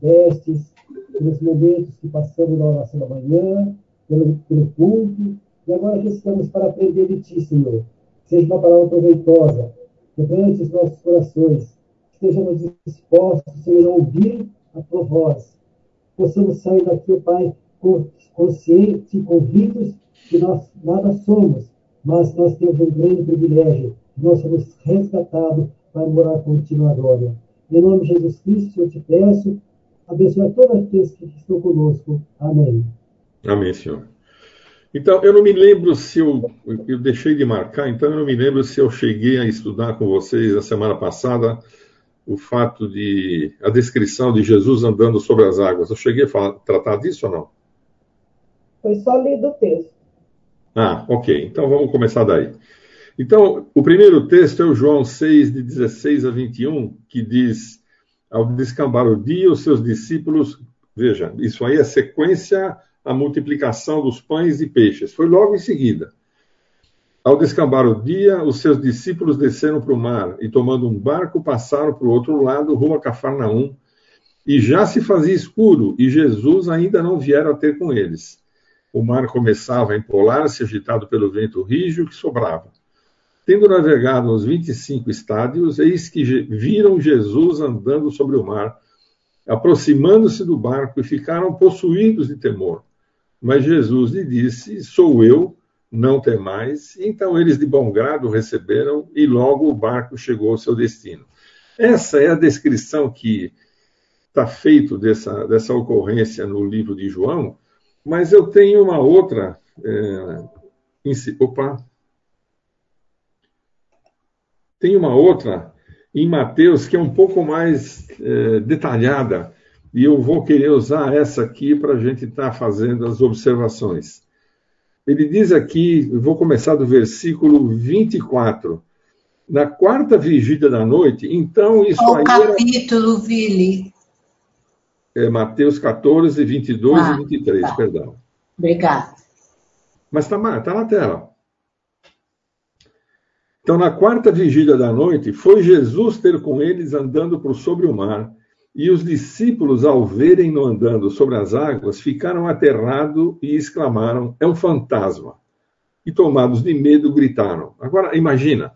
testes, pelos momentos que passamos na oração da manhã, pelo, pelo culto, e agora que estamos para aprender de Ti, Senhor. Seja uma palavra proveitosa, quebrante os nossos corações, estejamos dispostos, Senhor, a ouvir a Tua voz. Possamos sair daqui, Pai, conscientes e convictos que nós nada somos, mas nós temos um grande privilégio, nós somos resgatados para morar contigo agora. Em nome de Jesus Cristo, eu te peço, abençoe todos aqueles que estão conosco. Amém. Amém, Senhor. Então, eu não me lembro se eu, eu deixei de marcar, então eu não me lembro se eu cheguei a estudar com vocês a semana passada o fato de a descrição de Jesus andando sobre as águas. Eu cheguei a falar, tratar disso ou não? Foi só lido o texto. Ah, ok. Então vamos começar daí. Então, o primeiro texto é o João 6, de 16 a 21, que diz: Ao descambar o dia, os seus discípulos. Veja, isso aí é sequência a multiplicação dos pães e peixes. Foi logo em seguida. Ao descambar o dia, os seus discípulos desceram para o mar e, tomando um barco, passaram para o outro lado, rumo a Cafarnaum. E já se fazia escuro, e Jesus ainda não viera ter com eles. O mar começava a empolar-se, agitado pelo vento rígido que sobrava. Tendo navegado uns 25 estádios, eis que viram Jesus andando sobre o mar, aproximando-se do barco e ficaram possuídos de temor. Mas Jesus lhe disse: Sou eu, não temais. Então eles de bom grado receberam e logo o barco chegou ao seu destino. Essa é a descrição que está feito dessa, dessa ocorrência no livro de João, mas eu tenho uma outra. É, opa! Tem uma outra em Mateus que é um pouco mais é, detalhada, e eu vou querer usar essa aqui para a gente estar tá fazendo as observações. Ele diz aqui, vou começar do versículo 24. Na quarta vigília da noite, então isso Qual aí. capítulo, era... Vili? É Mateus 14, 22 ah, e 23, tá. perdão. Obrigada. Mas está tá na tela. Então, na quarta vigília da noite, foi Jesus ter com eles andando por sobre o mar e os discípulos, ao verem-no andando sobre as águas, ficaram aterrados e exclamaram: É um fantasma. E tomados de medo, gritaram. Agora, imagina.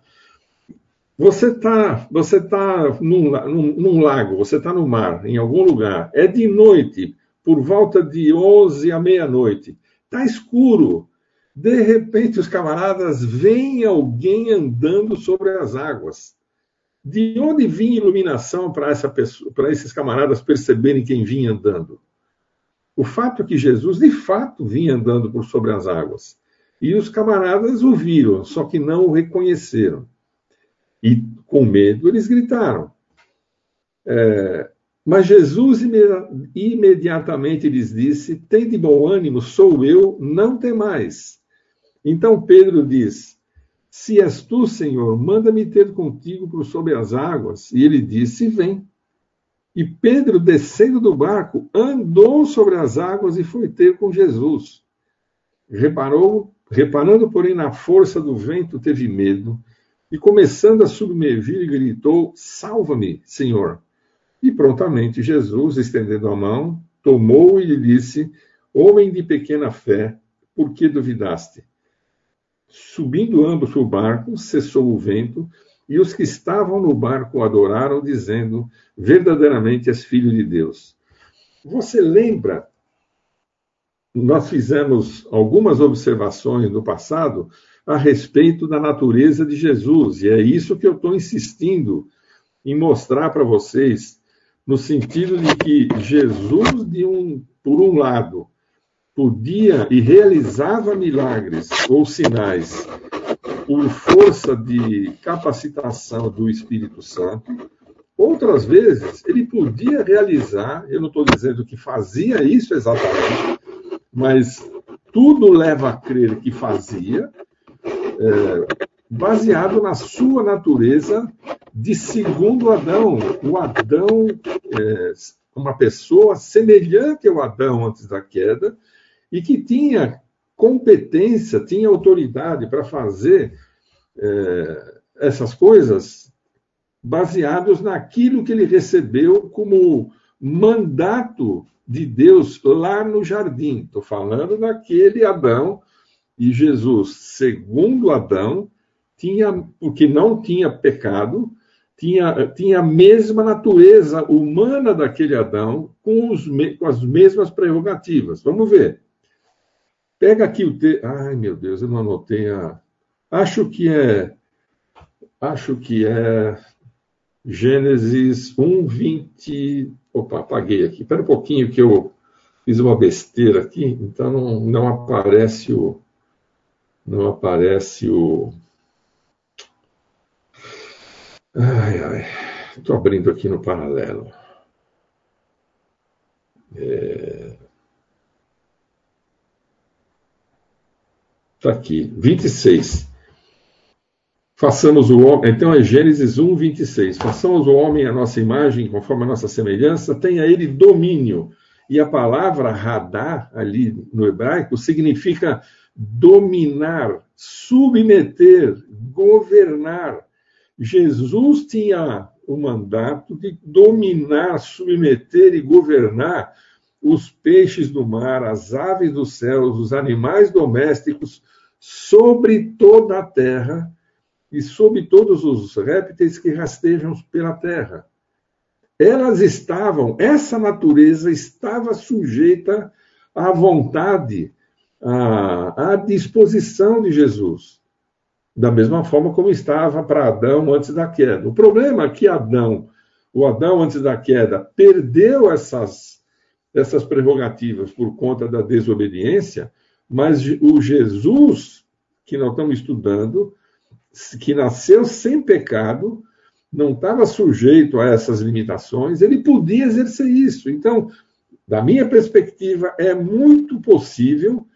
Você está você tá num, num, num lago, você está no mar, em algum lugar, é de noite, por volta de 11 à meia-noite, está escuro. De repente, os camaradas veem alguém andando sobre as águas. De onde vinha iluminação para esses camaradas perceberem quem vinha andando? O fato é que Jesus, de fato, vinha andando por sobre as águas. E os camaradas o viram, só que não o reconheceram. E, com medo, eles gritaram. É, mas Jesus imediatamente lhes disse: Tem de bom ânimo, sou eu, não temais. Então Pedro diz: se és tu, Senhor, manda-me ter contigo por sobre as águas. E ele disse: Vem. E Pedro, descendo do barco, andou sobre as águas e foi ter com Jesus. Reparou, reparando, porém, na força do vento, teve medo e, começando a submergir, gritou: Salva-me, Senhor. E prontamente Jesus, estendendo a mão, tomou e lhe disse: Homem de pequena fé, por que duvidaste? Subindo ambos o barco, cessou o vento, e os que estavam no barco adoraram, dizendo: Verdadeiramente és filho de Deus. Você lembra? Nós fizemos algumas observações no passado a respeito da natureza de Jesus, e é isso que eu estou insistindo em mostrar para vocês, no sentido de que Jesus, de um, por um lado, podia e realizava milagres ou sinais por força de capacitação do Espírito Santo. Outras vezes, ele podia realizar, eu não estou dizendo que fazia isso exatamente, mas tudo leva a crer que fazia, é, baseado na sua natureza de segundo Adão. O Adão, é, uma pessoa semelhante ao Adão antes da queda, e que tinha competência, tinha autoridade para fazer é, essas coisas baseados naquilo que ele recebeu como mandato de Deus lá no jardim. Estou falando daquele Adão e Jesus, segundo Adão, tinha, porque não tinha pecado, tinha, tinha a mesma natureza humana daquele Adão, com, os, com as mesmas prerrogativas. Vamos ver. Pega aqui o texto. Ai, meu Deus, eu não anotei a. Acho que é. Acho que é. Gênesis 1, 20. Opa, apaguei aqui. Espera um pouquinho que eu fiz uma besteira aqui, então não, não aparece o. Não aparece o. Ai, ai. Estou abrindo aqui no paralelo. É... Está aqui, 26. Façamos o homem. Então é Gênesis 1, 26. Façamos o homem à nossa imagem, conforme a nossa semelhança, tenha ele domínio. E a palavra radar, ali no hebraico, significa dominar, submeter, governar. Jesus tinha o mandato de dominar, submeter e governar os peixes do mar, as aves dos céus, os animais domésticos, sobre toda a terra e sobre todos os répteis que rastejam pela terra. Elas estavam, essa natureza estava sujeita à vontade, à, à disposição de Jesus, da mesma forma como estava para Adão antes da queda. O problema é que Adão, o Adão antes da queda, perdeu essas, essas prerrogativas por conta da desobediência, mas o Jesus que nós estamos estudando, que nasceu sem pecado, não estava sujeito a essas limitações, ele podia exercer isso. Então, da minha perspectiva, é muito possível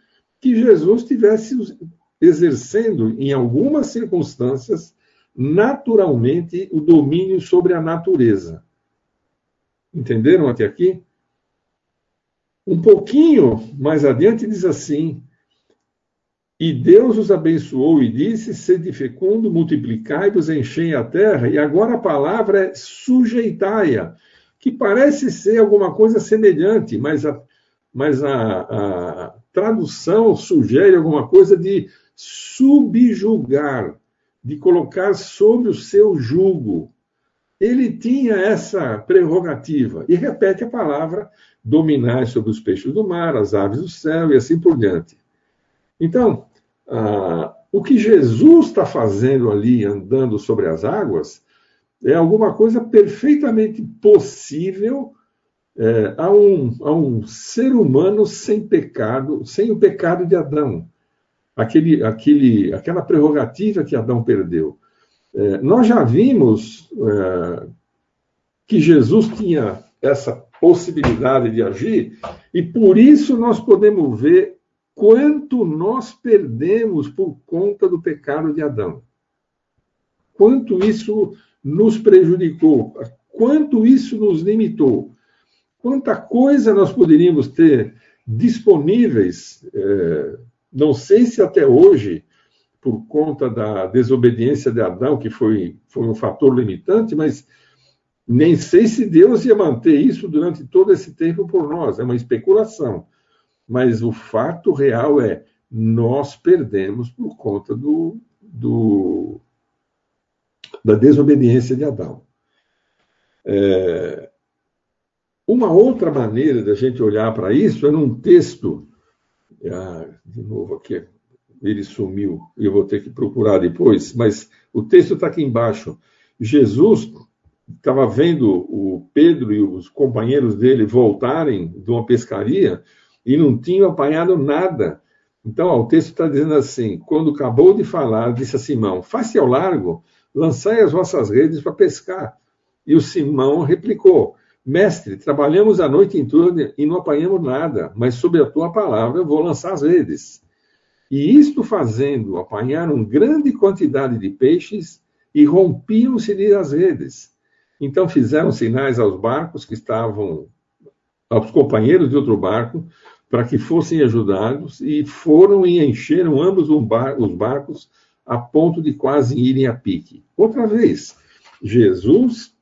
que Jesus estivesse exercendo, em algumas circunstâncias, naturalmente, o domínio sobre a natureza. Entenderam até aqui? Um pouquinho mais adiante diz assim: e Deus os abençoou e disse: Sede fecundo, multiplicai-vos, enchei a terra. E agora a palavra é sujeitai-a, que parece ser alguma coisa semelhante, mas a, mas a, a tradução sugere alguma coisa de subjugar, de colocar sob o seu jugo. Ele tinha essa prerrogativa. E repete a palavra: dominar sobre os peixes do mar, as aves do céu e assim por diante. Então, ah, o que Jesus está fazendo ali, andando sobre as águas, é alguma coisa perfeitamente possível é, a, um, a um ser humano sem pecado, sem o pecado de Adão. Aquele, aquele, aquela prerrogativa que Adão perdeu. É, nós já vimos é, que Jesus tinha essa possibilidade de agir, e por isso nós podemos ver quanto nós perdemos por conta do pecado de Adão. Quanto isso nos prejudicou, quanto isso nos limitou. Quanta coisa nós poderíamos ter disponíveis, é, não sei se até hoje, por conta da desobediência de Adão, que foi, foi um fator limitante, mas nem sei se Deus ia manter isso durante todo esse tempo por nós, é uma especulação. Mas o fato real é nós perdemos por conta do, do da desobediência de Adão. É, uma outra maneira da gente olhar para isso é num texto. Ah, de novo aqui, ele sumiu, eu vou ter que procurar depois, mas o texto está aqui embaixo. Jesus estava vendo o Pedro e os companheiros dele voltarem de uma pescaria e não tinham apanhado nada. Então, ó, o texto está dizendo assim: quando acabou de falar, disse a Simão: Faça ao largo, lançai as vossas redes para pescar. E o Simão replicou: Mestre, trabalhamos a noite toda e não apanhamos nada, mas sob a tua palavra eu vou lançar as redes. E isto fazendo, apanharam grande quantidade de peixes e rompiam-se-lhe as redes. Então fizeram sinais aos barcos que estavam, aos companheiros de outro barco, para que fossem ajudados e foram e encheram ambos os barcos a ponto de quase irem a pique. Outra vez, Jesus,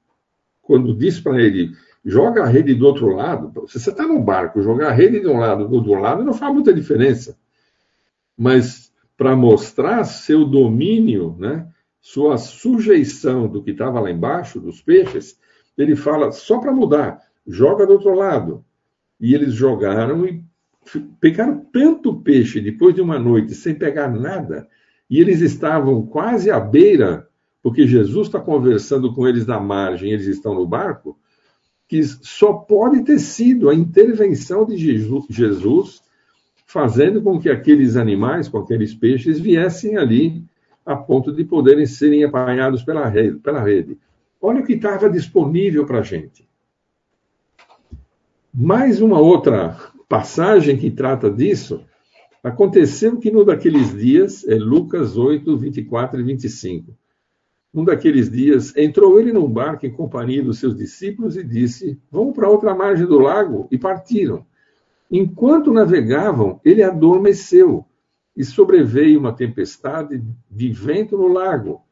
quando diz para ele, joga a rede do outro lado. Se você está no barco, jogar a rede de um lado do outro lado não faz muita diferença. Mas para mostrar seu domínio, né, sua sujeição do que estava lá embaixo, dos peixes, ele fala só para mudar, joga do outro lado. E eles jogaram e pegaram tanto peixe depois de uma noite sem pegar nada, e eles estavam quase à beira, porque Jesus está conversando com eles na margem, eles estão no barco, que só pode ter sido a intervenção de Jesus fazendo com que aqueles animais, com aqueles peixes, viessem ali a ponto de poderem serem apanhados pela rede. Pela rede. Olha o que estava disponível para a gente. Mais uma outra passagem que trata disso. Aconteceu que num daqueles dias, é Lucas 8, 24 e 25. Um daqueles dias, entrou ele num barco em companhia dos seus discípulos e disse: Vamos para outra margem do lago. E partiram. Enquanto navegavam, ele adormeceu e sobreveio uma tempestade de vento no lago,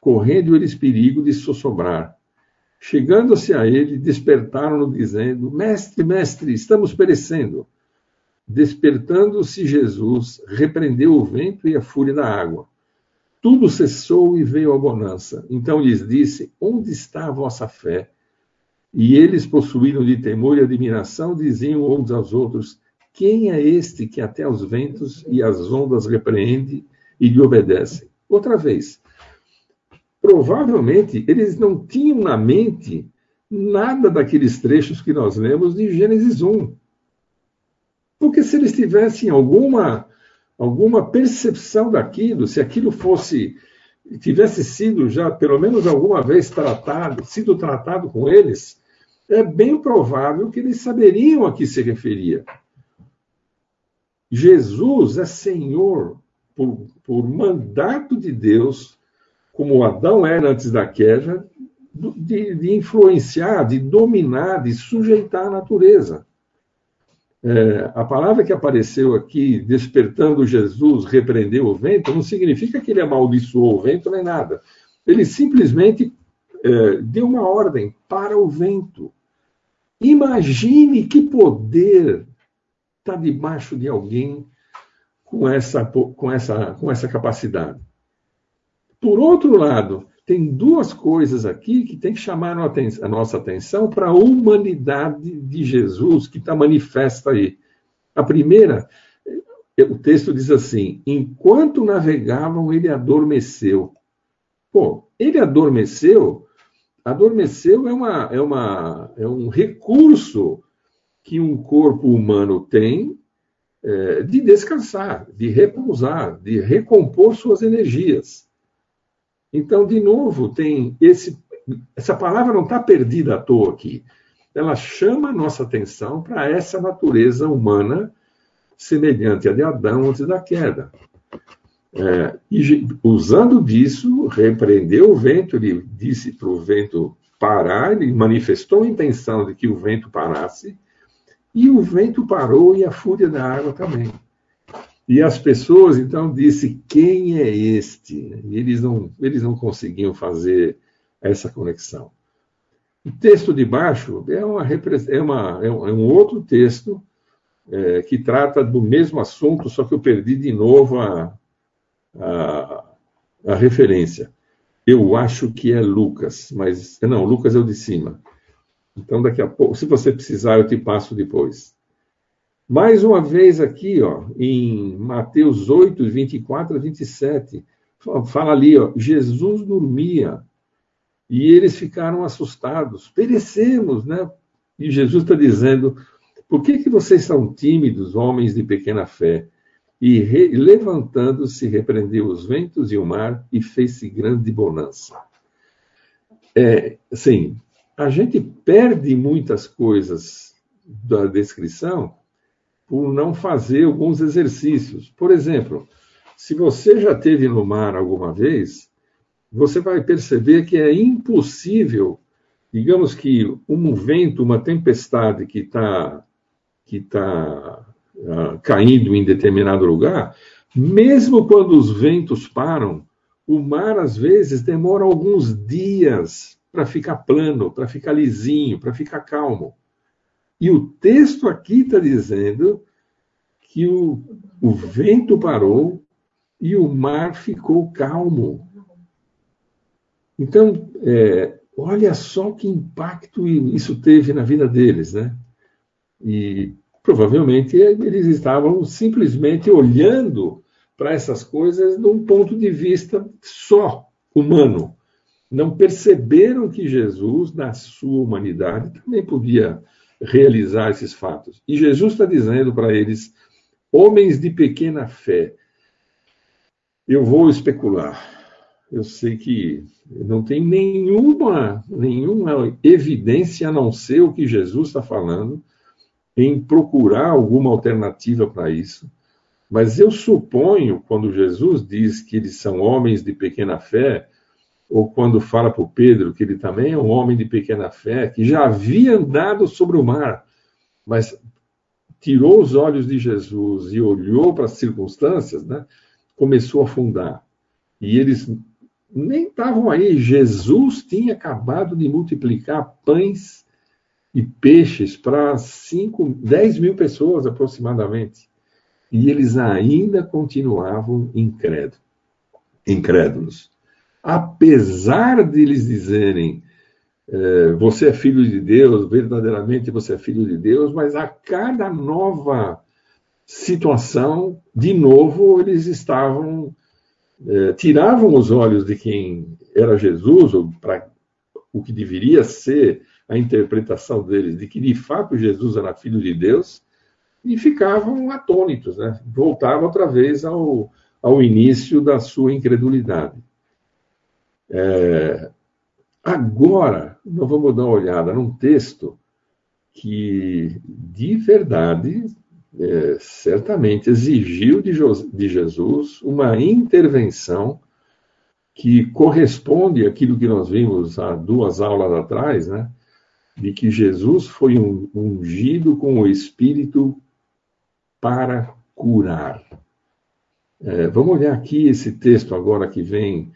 correndo eles perigo de sossobrar. Chegando-se a ele, despertaram-no, dizendo: Mestre, mestre, estamos perecendo. Despertando-se Jesus, repreendeu o vento e a fúria da água tudo cessou e veio a bonança. Então lhes disse: Onde está a vossa fé? E eles, possuíram de temor e admiração, diziam uns aos outros: Quem é este que até os ventos e as ondas repreende e lhe obedecem? Outra vez, provavelmente eles não tinham na mente nada daqueles trechos que nós lemos de Gênesis 1. Porque se eles tivessem alguma alguma percepção daquilo, se aquilo fosse tivesse sido já pelo menos alguma vez tratado, sido tratado com eles, é bem provável que eles saberiam a que se referia. Jesus é Senhor por, por mandato de Deus, como Adão era antes da queda, de, de influenciar, de dominar, de sujeitar a natureza. É, a palavra que apareceu aqui, despertando Jesus, repreendeu o vento, não significa que ele amaldiçoou o vento nem nada. Ele simplesmente deu uma ordem para o vento. Imagine que poder está debaixo de alguém com essa, com, essa, com essa capacidade. Por outro lado, tem duas coisas aqui que tem que chamar a nossa atenção para a humanidade de Jesus que está manifesta aí. A primeira, o texto diz assim: enquanto navegavam, ele adormeceu. Pô, ele adormeceu. Adormeceu é, uma, é, uma, é um recurso que um corpo humano tem é, de descansar, de repousar, de recompor suas energias. Então, de novo, tem esse, essa palavra não está perdida à toa aqui. Ela chama a nossa atenção para essa natureza humana semelhante à de Adão antes da queda. É, e usando disso, repreendeu o vento, ele disse para o vento parar, ele manifestou a intenção de que o vento parasse, e o vento parou e a fúria da água também. E as pessoas então disse quem é este? E eles não eles não conseguiam fazer essa conexão. O texto de baixo é, uma, é, uma, é um é outro texto é, que trata do mesmo assunto, só que eu perdi de novo a, a, a referência. Eu acho que é Lucas, mas não, Lucas é o de cima. Então, daqui a pouco, se você precisar, eu te passo depois. Mais uma vez aqui, ó, em Mateus 8, 24 a 27, fala ali, ó, Jesus dormia e eles ficaram assustados. Perecemos, né? E Jesus está dizendo, por que, que vocês são tímidos, homens de pequena fé? E levantando-se, repreendeu os ventos e o mar e fez-se grande bonança. É, assim, a gente perde muitas coisas da descrição por não fazer alguns exercícios. Por exemplo, se você já teve no mar alguma vez, você vai perceber que é impossível, digamos que um vento, uma tempestade que está que tá, uh, caindo em determinado lugar, mesmo quando os ventos param, o mar às vezes demora alguns dias para ficar plano, para ficar lisinho, para ficar calmo. E o texto aqui está dizendo que o, o vento parou e o mar ficou calmo. Então, é, olha só que impacto isso teve na vida deles, né? E provavelmente eles estavam simplesmente olhando para essas coisas de um ponto de vista só humano. Não perceberam que Jesus, na sua humanidade, também podia realizar esses fatos. E Jesus está dizendo para eles, homens de pequena fé, eu vou especular. Eu sei que não tem nenhuma, nenhuma evidência a não ser o que Jesus está falando em procurar alguma alternativa para isso. Mas eu suponho, quando Jesus diz que eles são homens de pequena fé, ou quando fala para o Pedro que ele também é um homem de pequena fé, que já havia andado sobre o mar, mas tirou os olhos de Jesus e olhou para as circunstâncias, né, começou a afundar. E eles nem estavam aí. Jesus tinha acabado de multiplicar pães e peixes para 5, 10 mil pessoas aproximadamente. E eles ainda continuavam incrédulos. incrédulos. Apesar de eles dizerem, é, você é filho de Deus, verdadeiramente você é filho de Deus, mas a cada nova situação, de novo, eles estavam, é, tiravam os olhos de quem era Jesus, ou para o que deveria ser a interpretação deles de que de fato Jesus era filho de Deus e ficavam atônitos, né? voltavam outra vez ao, ao início da sua incredulidade. É, agora, nós vamos dar uma olhada num texto que, de verdade, é, certamente exigiu de, de Jesus uma intervenção que corresponde àquilo que nós vimos há duas aulas atrás, né? De que Jesus foi ungido com o Espírito para curar. É, vamos olhar aqui esse texto agora que vem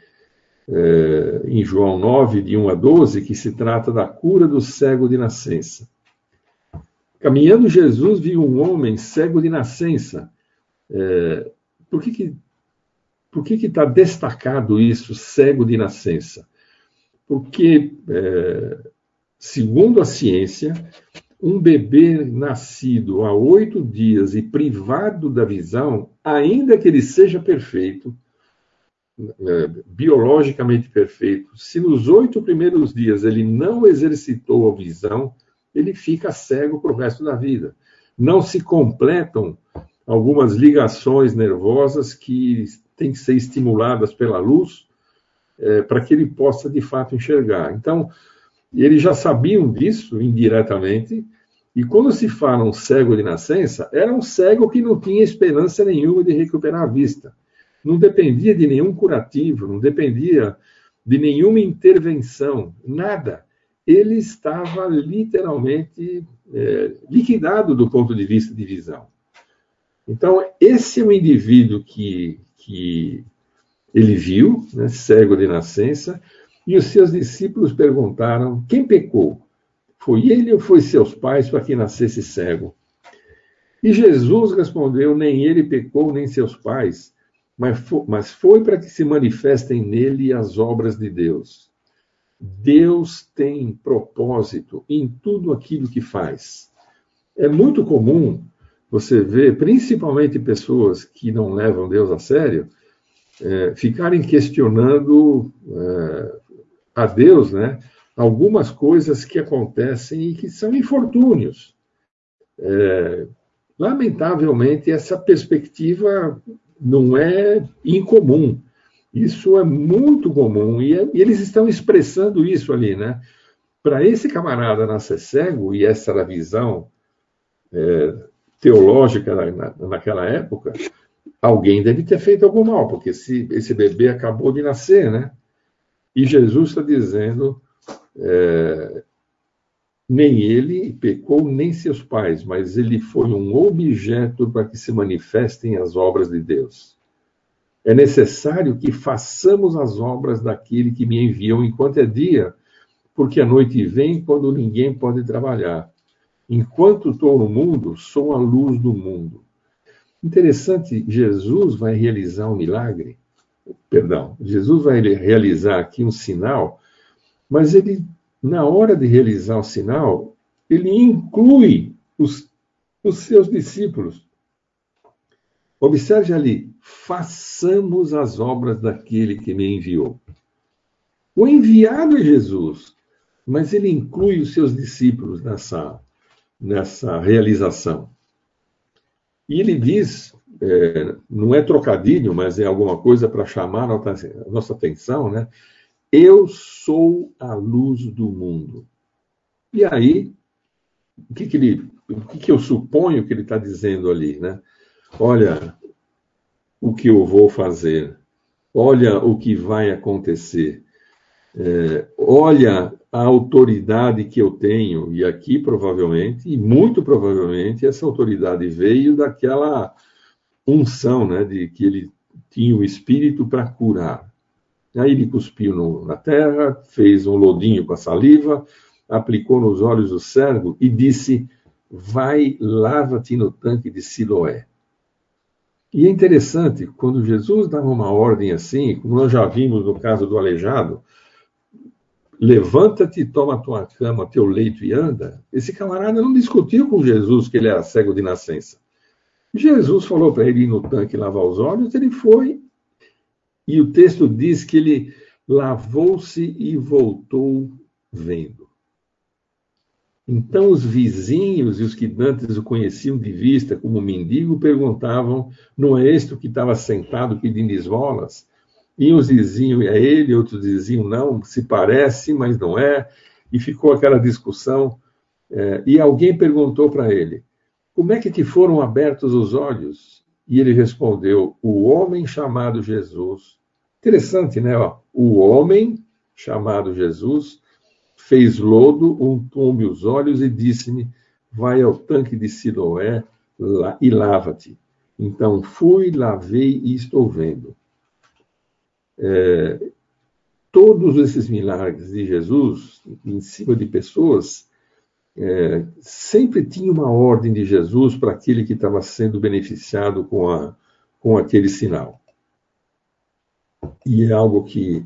é, em João 9, de 1 a 12, que se trata da cura do cego de nascença. Caminhando Jesus viu um homem cego de nascença. É, por que que por que está destacado isso, cego de nascença? Porque é, Segundo a ciência, um bebê nascido há oito dias e privado da visão, ainda que ele seja perfeito, é, biologicamente perfeito, se nos oito primeiros dias ele não exercitou a visão, ele fica cego para o resto da vida. Não se completam algumas ligações nervosas que têm que ser estimuladas pela luz é, para que ele possa de fato enxergar. Então, e eles já sabiam disso indiretamente. E quando se fala um cego de nascença, era um cego que não tinha esperança nenhuma de recuperar a vista. Não dependia de nenhum curativo, não dependia de nenhuma intervenção, nada. Ele estava literalmente é, liquidado do ponto de vista de visão. Então, esse é o indivíduo que, que ele viu, né, cego de nascença, e os seus discípulos perguntaram: quem pecou? Foi ele ou foi seus pais para que nascesse cego? E Jesus respondeu: nem ele pecou, nem seus pais, mas foi para que se manifestem nele as obras de Deus. Deus tem propósito em tudo aquilo que faz. É muito comum você ver, principalmente pessoas que não levam Deus a sério, é, ficarem questionando é, a Deus, né, algumas coisas que acontecem e que são infortúnios. É, lamentavelmente, essa perspectiva não é incomum. Isso é muito comum e, é, e eles estão expressando isso ali, né? Para esse camarada nascer cego, e essa era a visão é, teológica na, naquela época, alguém deve ter feito algum mal, porque esse, esse bebê acabou de nascer, né? E Jesus está dizendo: é, nem ele pecou, nem seus pais, mas ele foi um objeto para que se manifestem as obras de Deus. É necessário que façamos as obras daquele que me enviou enquanto é dia, porque a noite vem quando ninguém pode trabalhar. Enquanto estou no mundo, sou a luz do mundo. Interessante, Jesus vai realizar um milagre. Perdão, Jesus vai realizar aqui um sinal, mas ele, na hora de realizar o sinal, ele inclui os, os seus discípulos. Observe ali, façamos as obras daquele que me enviou. O enviado é Jesus, mas ele inclui os seus discípulos nessa, nessa realização. E ele diz, é, não é trocadilho, mas é alguma coisa para chamar a nossa atenção, né? Eu sou a luz do mundo. E aí, o que, que ele, o que, que eu suponho que ele está dizendo ali, né? Olha o que eu vou fazer, olha o que vai acontecer, é, olha a autoridade que eu tenho, e aqui provavelmente, e muito provavelmente, essa autoridade veio daquela unção, né, de que ele tinha o espírito para curar. Aí ele cuspiu no, na terra, fez um lodinho com a saliva, aplicou nos olhos do servo e disse: Vai, lava-te no tanque de Siloé. E é interessante, quando Jesus dava uma ordem assim, como nós já vimos no caso do aleijado, levanta-te, toma tua cama, teu leito e anda, esse camarada não discutiu com Jesus que ele era cego de nascença. Jesus falou para ele ir no tanque lavar os olhos, ele foi, e o texto diz que ele lavou-se e voltou vendo. Então os vizinhos e os que antes o conheciam de vista como mendigo perguntavam: não é este o que estava sentado pedindo esmolas? E uns diziam é ele, outros diziam não, se parece, mas não é. E ficou aquela discussão. É, e alguém perguntou para ele: como é que te foram abertos os olhos? E ele respondeu: o homem chamado Jesus. Interessante, né? O homem chamado Jesus fez lodo, untou-me os olhos e disse-me: Vai ao tanque de Siloé e lava-te. Então fui, lavei e estou vendo. É, todos esses milagres de Jesus em cima de pessoas é, sempre tinha uma ordem de Jesus para aquele que estava sendo beneficiado com, a, com aquele sinal. E é algo que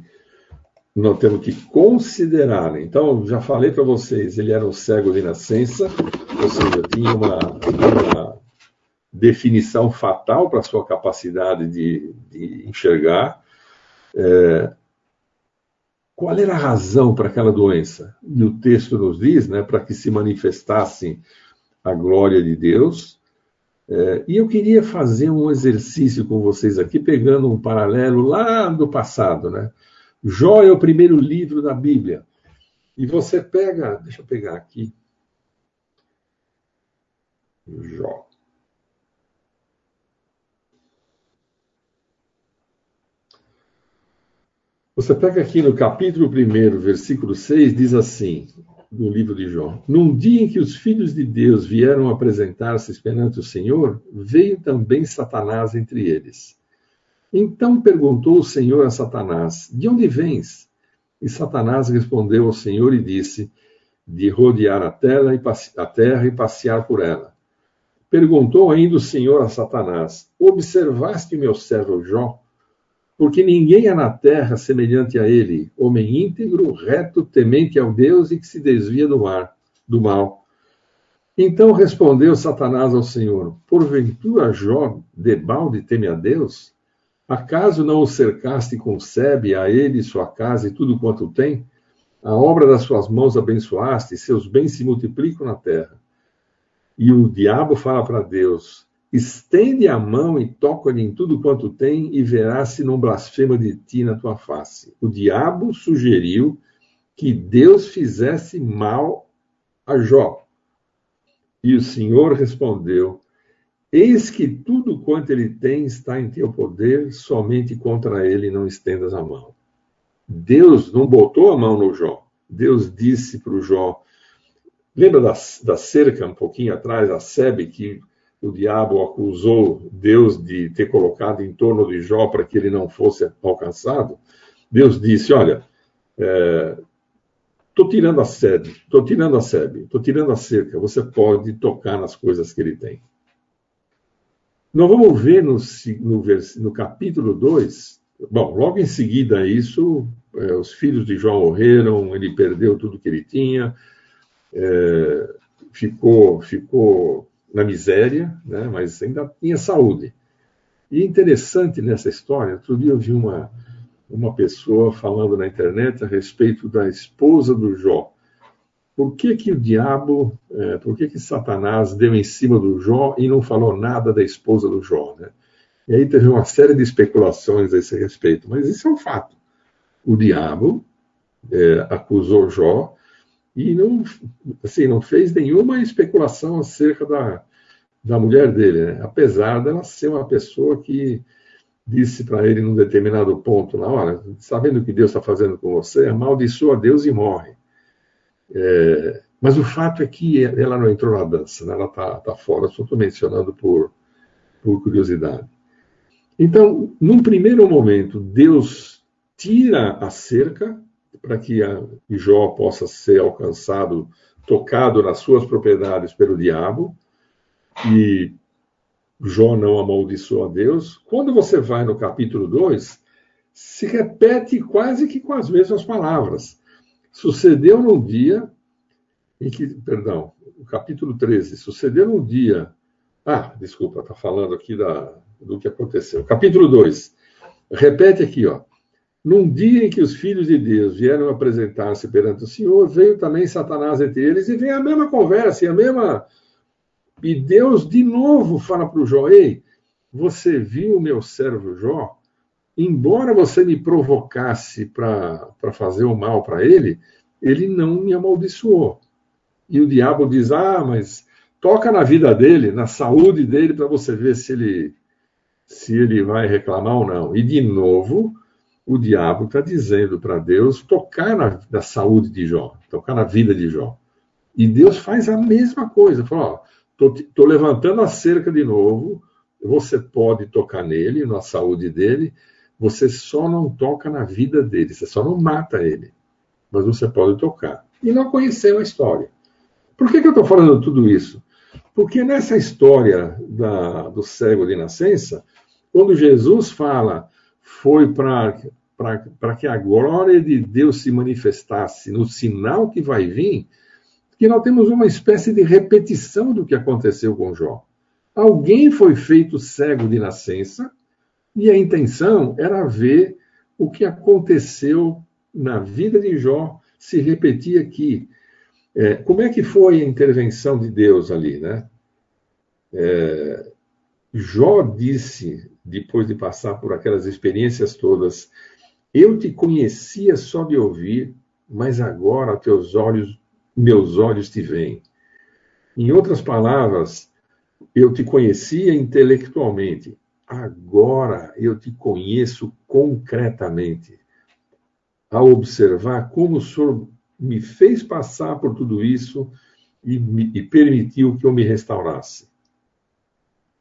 nós temos que considerar. Então, já falei para vocês, ele era um cego de nascença, ou seja, tinha uma, uma definição fatal para sua capacidade de, de enxergar. É, qual era a razão para aquela doença? E o texto nos diz, né, para que se manifestasse a glória de Deus. É, e eu queria fazer um exercício com vocês aqui, pegando um paralelo lá do passado, né? Jó é o primeiro livro da Bíblia. E você pega, deixa eu pegar aqui. Jó. Você pega aqui no capítulo 1, versículo 6, diz assim, no livro de Jó: Num dia em que os filhos de Deus vieram apresentar-se perante o Senhor, veio também Satanás entre eles. Então perguntou o Senhor a Satanás: De onde vens? E Satanás respondeu ao Senhor e disse: De rodear a terra e, a terra e passear por ela. Perguntou ainda o Senhor a Satanás: Observaste meu servo Jó? Porque ninguém há na terra semelhante a ele, homem íntegro, reto, temente ao Deus e que se desvia do mar, do mal. Então respondeu Satanás ao Senhor: Porventura Jó debalde teme a Deus? Acaso não o cercaste com sebe a ele, sua casa e tudo quanto tem? A obra das suas mãos abençoaste, seus bens se multiplicam na terra. E o diabo fala para Deus: estende a mão e toca-lhe em tudo quanto tem, e verás se não blasfema de ti na tua face. O diabo sugeriu que Deus fizesse mal a Jó. E o Senhor respondeu: Eis que tudo quanto ele tem está em teu poder, somente contra ele não estendas a mão. Deus não botou a mão no Jó. Deus disse para o Jó. Lembra da, da cerca um pouquinho atrás, a Sebe, que o diabo acusou Deus de ter colocado em torno de Jó para que ele não fosse alcançado? Deus disse: Olha, é, Estou tirando a sede, estou tirando a sebe, estou tirando a cerca. Você pode tocar nas coisas que ele tem. Nós vamos ver no, no, no capítulo 2, bom, logo em seguida a isso, é, os filhos de Jó morreram, ele perdeu tudo que ele tinha, é, ficou, ficou na miséria, né, mas ainda tinha saúde. E interessante nessa história, outro dia eu vi uma, uma pessoa falando na internet a respeito da esposa do Jó. Por que, que o diabo, é, por que, que Satanás deu em cima do Jó e não falou nada da esposa do Jó? Né? E aí teve uma série de especulações a esse respeito, mas isso é um fato. O diabo é, acusou Jó e não, assim, não fez nenhuma especulação acerca da, da mulher dele, né? apesar dela ser uma pessoa que disse para ele num determinado ponto lá, olha, sabendo o que Deus está fazendo com você, amaldiçoa Deus e morre. É, mas o fato é que ela não entrou na dança, né? ela está tá fora, só estou mencionando por, por curiosidade. Então, num primeiro momento, Deus tira a cerca para que a Jó possa ser alcançado, tocado nas suas propriedades pelo diabo, e Jó não amaldiçoa Deus. Quando você vai no capítulo 2, se repete quase que com as mesmas palavras. Sucedeu num dia em que, perdão, o capítulo 13, sucedeu num dia. Ah, desculpa, está falando aqui da, do que aconteceu. Capítulo 2, repete aqui, ó. Num dia em que os filhos de Deus vieram apresentar-se perante o Senhor, veio também Satanás entre eles e vem a mesma conversa e a mesma e Deus de novo fala para o Jó: Ei, você viu o meu servo Jó? Embora você me provocasse para fazer o mal para ele, ele não me amaldiçoou. E o diabo diz: Ah, mas toca na vida dele, na saúde dele, para você ver se ele, se ele vai reclamar ou não. E de novo, o diabo está dizendo para Deus tocar na, na, saúde de Jó, tocar na vida de Jó. E Deus faz a mesma coisa. Fala, ó, Estou levantando a cerca de novo. Você pode tocar nele, na saúde dele. Você só não toca na vida dele. Você só não mata ele. Mas você pode tocar. E não conheceu a história. Por que, que eu estou falando tudo isso? Porque nessa história da, do cego de nascença, quando Jesus fala, foi para que a glória de Deus se manifestasse no sinal que vai vir, que nós temos uma espécie de repetição do que aconteceu com Jó. Alguém foi feito cego de nascença e a intenção era ver o que aconteceu na vida de Jó se repetir aqui. É, como é que foi a intervenção de Deus ali, né? É, Jó disse, depois de passar por aquelas experiências todas, eu te conhecia só de ouvir, mas agora teus olhos meus olhos te veem. Em outras palavras, eu te conhecia intelectualmente, agora eu te conheço concretamente. Ao observar como o Senhor me fez passar por tudo isso e, me, e permitiu que eu me restaurasse.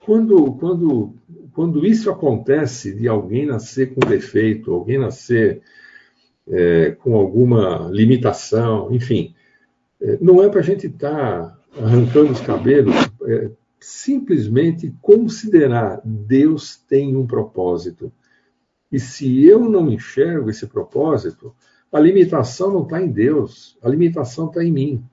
Quando, quando, quando isso acontece de alguém nascer com defeito, alguém nascer é, com alguma limitação, enfim, é, não é para a gente estar tá arrancando os cabelos, é simplesmente considerar Deus tem um propósito. E se eu não enxergo esse propósito, a limitação não está em Deus, a limitação está em mim.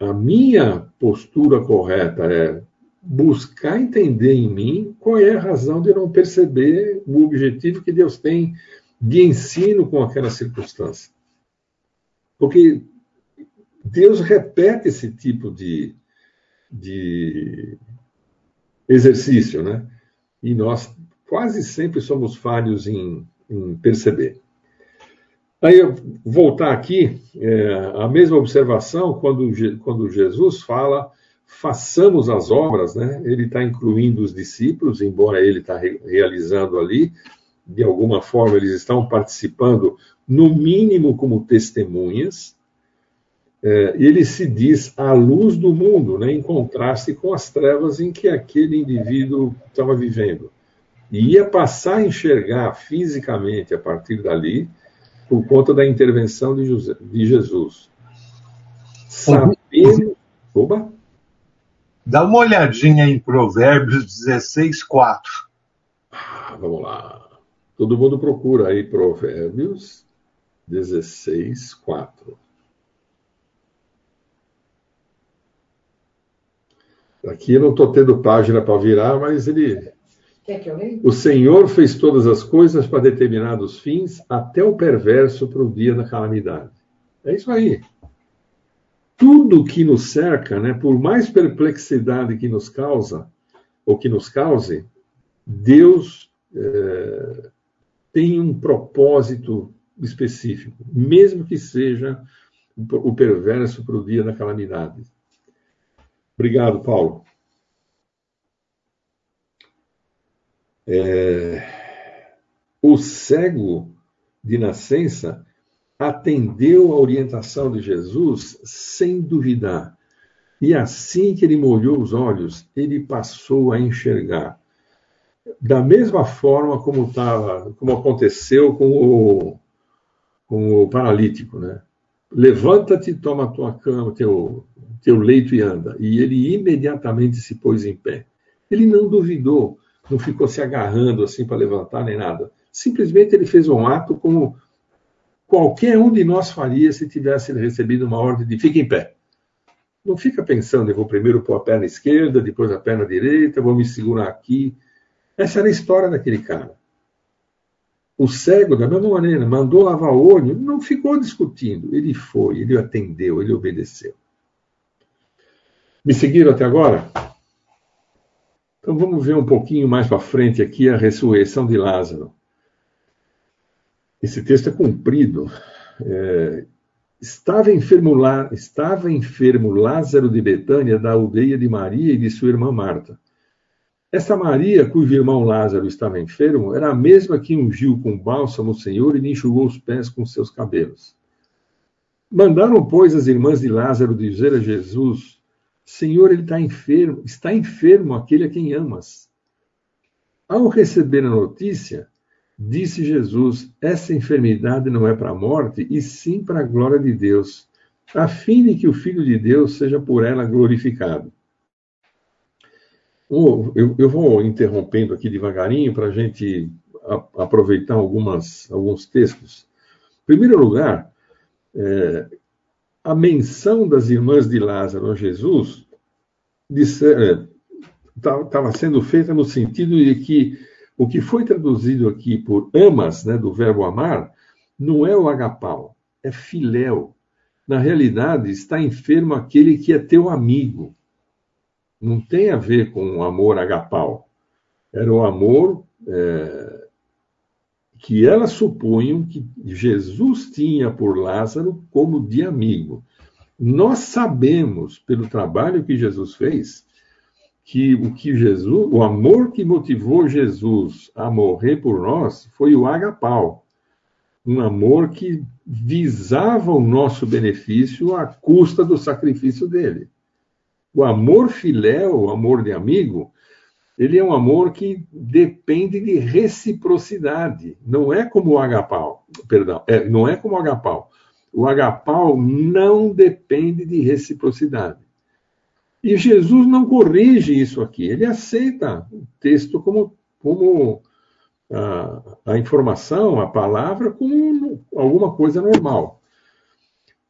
A minha postura correta é buscar entender em mim qual é a razão de não perceber o objetivo que Deus tem de ensino com aquela circunstância. Porque Deus repete esse tipo de, de exercício, né? E nós quase sempre somos falhos em, em perceber. Aí, voltar aqui, é, a mesma observação, quando, quando Jesus fala, façamos as obras, né? ele está incluindo os discípulos, embora ele está re realizando ali, de alguma forma eles estão participando, no mínimo como testemunhas, é, ele se diz a luz do mundo, né, em contraste com as trevas em que aquele indivíduo estava vivendo. E ia passar a enxergar fisicamente, a partir dali, por conta da intervenção de, José, de Jesus. Sabendo. Oba. Dá uma olhadinha em Provérbios 16, 4. Ah, vamos lá. Todo mundo procura aí Provérbios 16, 4. Aqui eu não estou tendo página para virar, mas ele. Quer que eu leia? O Senhor fez todas as coisas para determinados fins, até o perverso para o dia da calamidade. É isso aí tudo que nos cerca, né, por mais perplexidade que nos causa, ou que nos cause, Deus é, tem um propósito específico, mesmo que seja o perverso para o dia da calamidade. Obrigado, Paulo. É, o cego de nascença atendeu a orientação de Jesus sem duvidar. E assim que ele molhou os olhos, ele passou a enxergar. Da mesma forma como, tava, como aconteceu com o, com o paralítico, né? Levanta-te, toma a tua cama, teu, teu leito e anda. E ele imediatamente se pôs em pé. Ele não duvidou, não ficou se agarrando assim para levantar nem nada. Simplesmente ele fez um ato como qualquer um de nós faria se tivesse recebido uma ordem de fique em pé. Não fica pensando, eu vou primeiro pôr a perna esquerda, depois a perna direita, vou me segurar aqui. Essa era a história daquele cara. O cego, da mesma maneira, mandou lavar o olho, não ficou discutindo. Ele foi, ele atendeu, ele obedeceu. Me seguiram até agora? Então vamos ver um pouquinho mais para frente aqui a ressurreição de Lázaro. Esse texto é cumprido. É, estava, enfermo, estava enfermo Lázaro de Betânia, da aldeia de Maria e de sua irmã Marta. Essa Maria, cujo irmão Lázaro estava enfermo, era a mesma que ungiu com bálsamo o Senhor e lhe enxugou os pés com seus cabelos. Mandaram, pois, as irmãs de Lázaro dizer a Jesus: Senhor, ele está enfermo, está enfermo aquele a quem amas. Ao receber a notícia, Disse Jesus: Essa enfermidade não é para a morte, e sim para a glória de Deus, a fim de que o Filho de Deus seja por ela glorificado. Eu, eu vou interrompendo aqui devagarinho para a gente aproveitar algumas, alguns textos. Em primeiro lugar, é, a menção das irmãs de Lázaro a Jesus estava é, sendo feita no sentido de que o que foi traduzido aqui por amas, né, do verbo amar, não é o agapau, é filéu. Na realidade, está enfermo aquele que é teu amigo. Não tem a ver com o amor agapau. Era o amor é, que elas supunham que Jesus tinha por Lázaro como de amigo. Nós sabemos, pelo trabalho que Jesus fez, que o que Jesus, o amor que motivou Jesus a morrer por nós foi o agapau, um amor que visava o nosso benefício à custa do sacrifício dele. O amor filéu, o amor de amigo, ele é um amor que depende de reciprocidade. Não é como o agapau, perdão, é, não é como o agapau. O agapau não depende de reciprocidade. E Jesus não corrige isso aqui, ele aceita o texto como, como a, a informação, a palavra, como alguma coisa normal.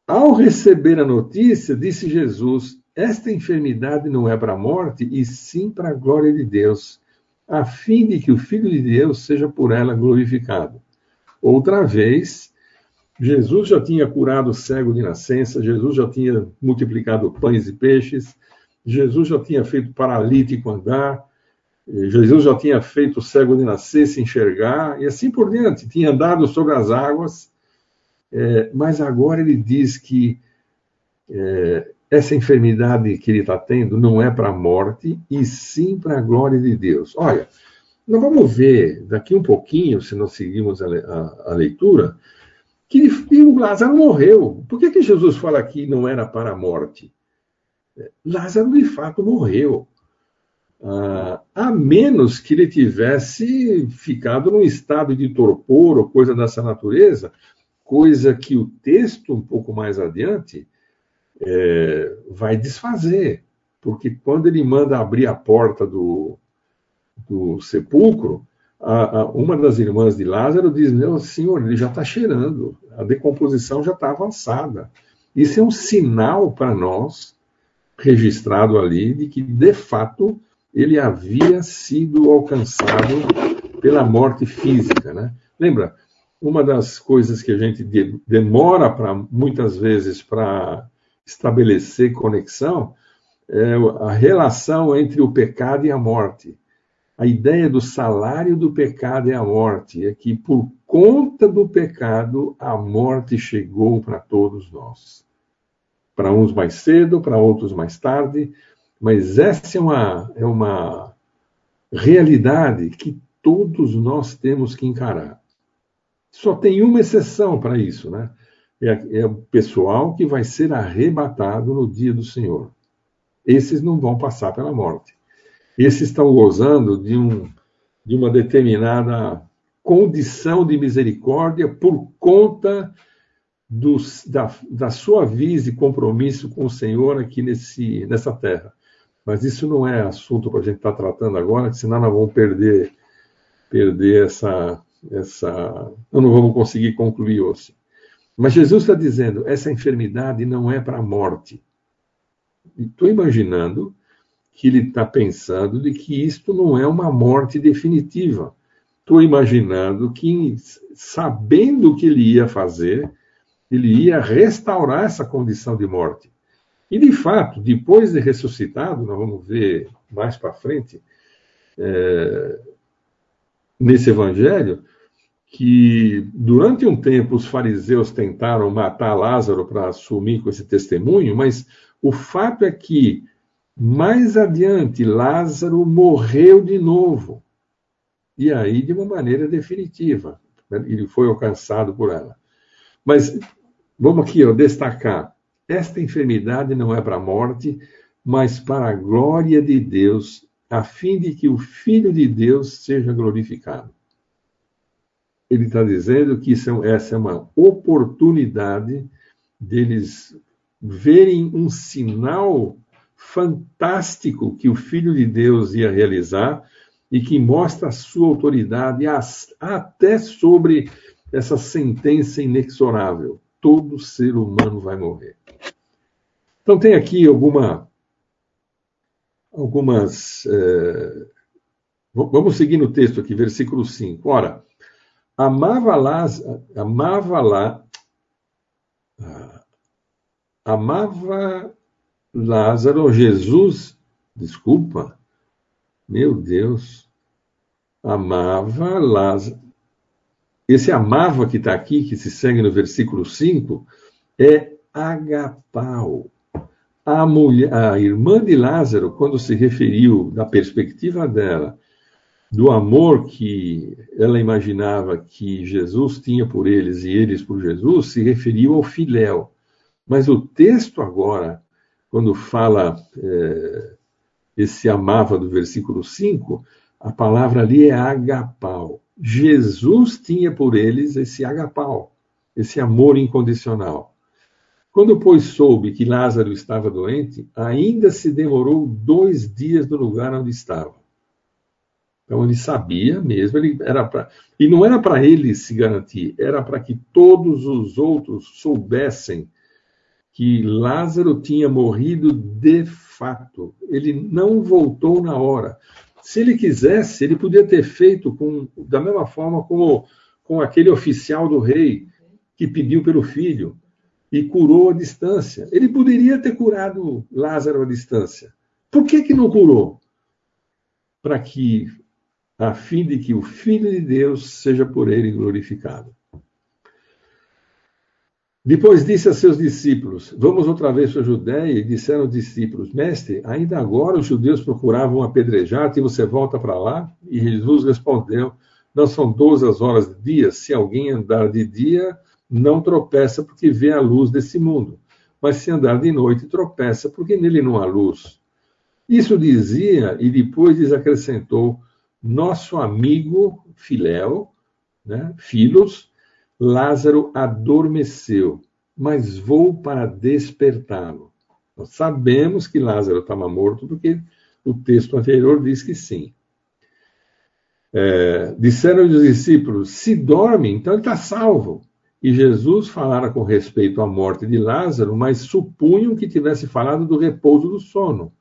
Ao receber a notícia, disse Jesus: Esta enfermidade não é para a morte, e sim para a glória de Deus, a fim de que o Filho de Deus seja por ela glorificado. Outra vez, Jesus já tinha curado o cego de nascença, Jesus já tinha multiplicado pães e peixes, Jesus já tinha feito paralítico andar, Jesus já tinha feito cego de nascer se enxergar, e assim por diante, tinha andado sobre as águas, é, mas agora ele diz que é, essa enfermidade que ele está tendo não é para a morte, e sim para a glória de Deus. Olha, nós vamos ver daqui um pouquinho, se nós seguimos a, a, a leitura, que o Lázaro morreu. Por que, que Jesus fala que não era para a morte? Lázaro de fato morreu. Ah, a menos que ele tivesse ficado num estado de torpor ou coisa dessa natureza, coisa que o texto, um pouco mais adiante, é, vai desfazer. Porque quando ele manda abrir a porta do, do sepulcro, a, a, uma das irmãs de Lázaro diz: Meu senhor, ele já está cheirando, a decomposição já está avançada. Isso é um sinal para nós, registrado ali, de que, de fato, ele havia sido alcançado pela morte física. Né? Lembra, uma das coisas que a gente demora para muitas vezes para estabelecer conexão é a relação entre o pecado e a morte a ideia do salário do pecado é a morte, é que por conta do pecado a morte chegou para todos nós. Para uns mais cedo, para outros mais tarde, mas essa é uma, é uma realidade que todos nós temos que encarar. Só tem uma exceção para isso, né? É, é o pessoal que vai ser arrebatado no dia do Senhor. Esses não vão passar pela morte esses estão gozando de, um, de uma determinada condição de misericórdia por conta dos, da, da e compromisso com o Senhor aqui nesse, nessa terra. Mas isso não é assunto para a gente estar tá tratando agora, senão nós vamos perder, perder essa, essa. Nós não vamos conseguir concluir hoje. Mas Jesus está dizendo: essa enfermidade não é para a morte. Estou imaginando que ele está pensando de que isto não é uma morte definitiva. Estou imaginando que, sabendo o que ele ia fazer, ele ia restaurar essa condição de morte. E, de fato, depois de ressuscitado, nós vamos ver mais para frente, é, nesse evangelho, que durante um tempo os fariseus tentaram matar Lázaro para assumir com esse testemunho, mas o fato é que mais adiante, Lázaro morreu de novo. E aí, de uma maneira definitiva. Ele foi alcançado por ela. Mas vamos aqui ó, destacar: esta enfermidade não é para a morte, mas para a glória de Deus, a fim de que o Filho de Deus seja glorificado. Ele está dizendo que é essa é uma oportunidade deles verem um sinal fantástico que o Filho de Deus ia realizar e que mostra a sua autoridade até sobre essa sentença inexorável. Todo ser humano vai morrer. Então, tem aqui alguma, algumas. É, vamos seguir no texto aqui, versículo 5. Ora, amava lá, amava lá, ah, amava Lázaro, Jesus, desculpa, meu Deus, amava Lázaro. Esse amava que está aqui, que se segue no versículo 5, é agapau. A, mulher, a irmã de Lázaro, quando se referiu, da perspectiva dela, do amor que ela imaginava que Jesus tinha por eles e eles por Jesus, se referiu ao filéu. Mas o texto agora quando fala é, esse amava do versículo 5, a palavra ali é agapau. Jesus tinha por eles esse agapau, esse amor incondicional. Quando, pois, soube que Lázaro estava doente, ainda se demorou dois dias no lugar onde estava. Então ele sabia mesmo, ele era pra, e não era para ele se garantir, era para que todos os outros soubessem que Lázaro tinha morrido de fato. Ele não voltou na hora. Se ele quisesse, ele podia ter feito com, da mesma forma como com aquele oficial do rei que pediu pelo filho e curou à distância. Ele poderia ter curado Lázaro à distância. Por que, que não curou? Para que, a fim de que o Filho de Deus seja por ele glorificado. Depois disse a seus discípulos: Vamos outra vez para a Judéia. E disseram os discípulos: Mestre, ainda agora os judeus procuravam apedrejar-te e você volta para lá? E Jesus respondeu: Não são doze as horas do dia. Se alguém andar de dia, não tropeça porque vê a luz desse mundo. Mas se andar de noite, tropeça porque nele não há luz. Isso dizia e depois lhes acrescentou: Nosso amigo Filéu, né, Filos, Lázaro adormeceu, mas vou para despertá-lo. Nós sabemos que Lázaro estava morto, porque o texto anterior diz que sim. É, disseram os discípulos: se dorme, então ele está salvo. E Jesus falara com respeito à morte de Lázaro, mas supunham que tivesse falado do repouso do sono.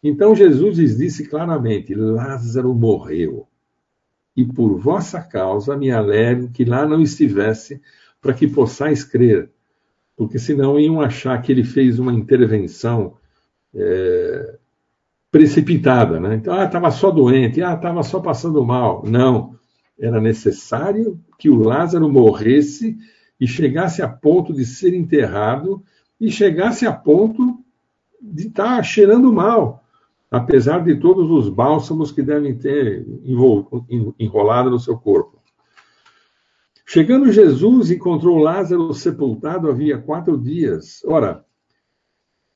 Então Jesus lhes disse claramente: Lázaro morreu. E por vossa causa me alegro que lá não estivesse, para que possais crer. Porque senão iam achar que ele fez uma intervenção é, precipitada. Né? Então, ah, estava só doente, ah, estava só passando mal. Não. Era necessário que o Lázaro morresse e chegasse a ponto de ser enterrado e chegasse a ponto de estar tá cheirando mal apesar de todos os bálsamos que devem ter enrolado no seu corpo. Chegando Jesus, encontrou Lázaro sepultado havia quatro dias. Ora,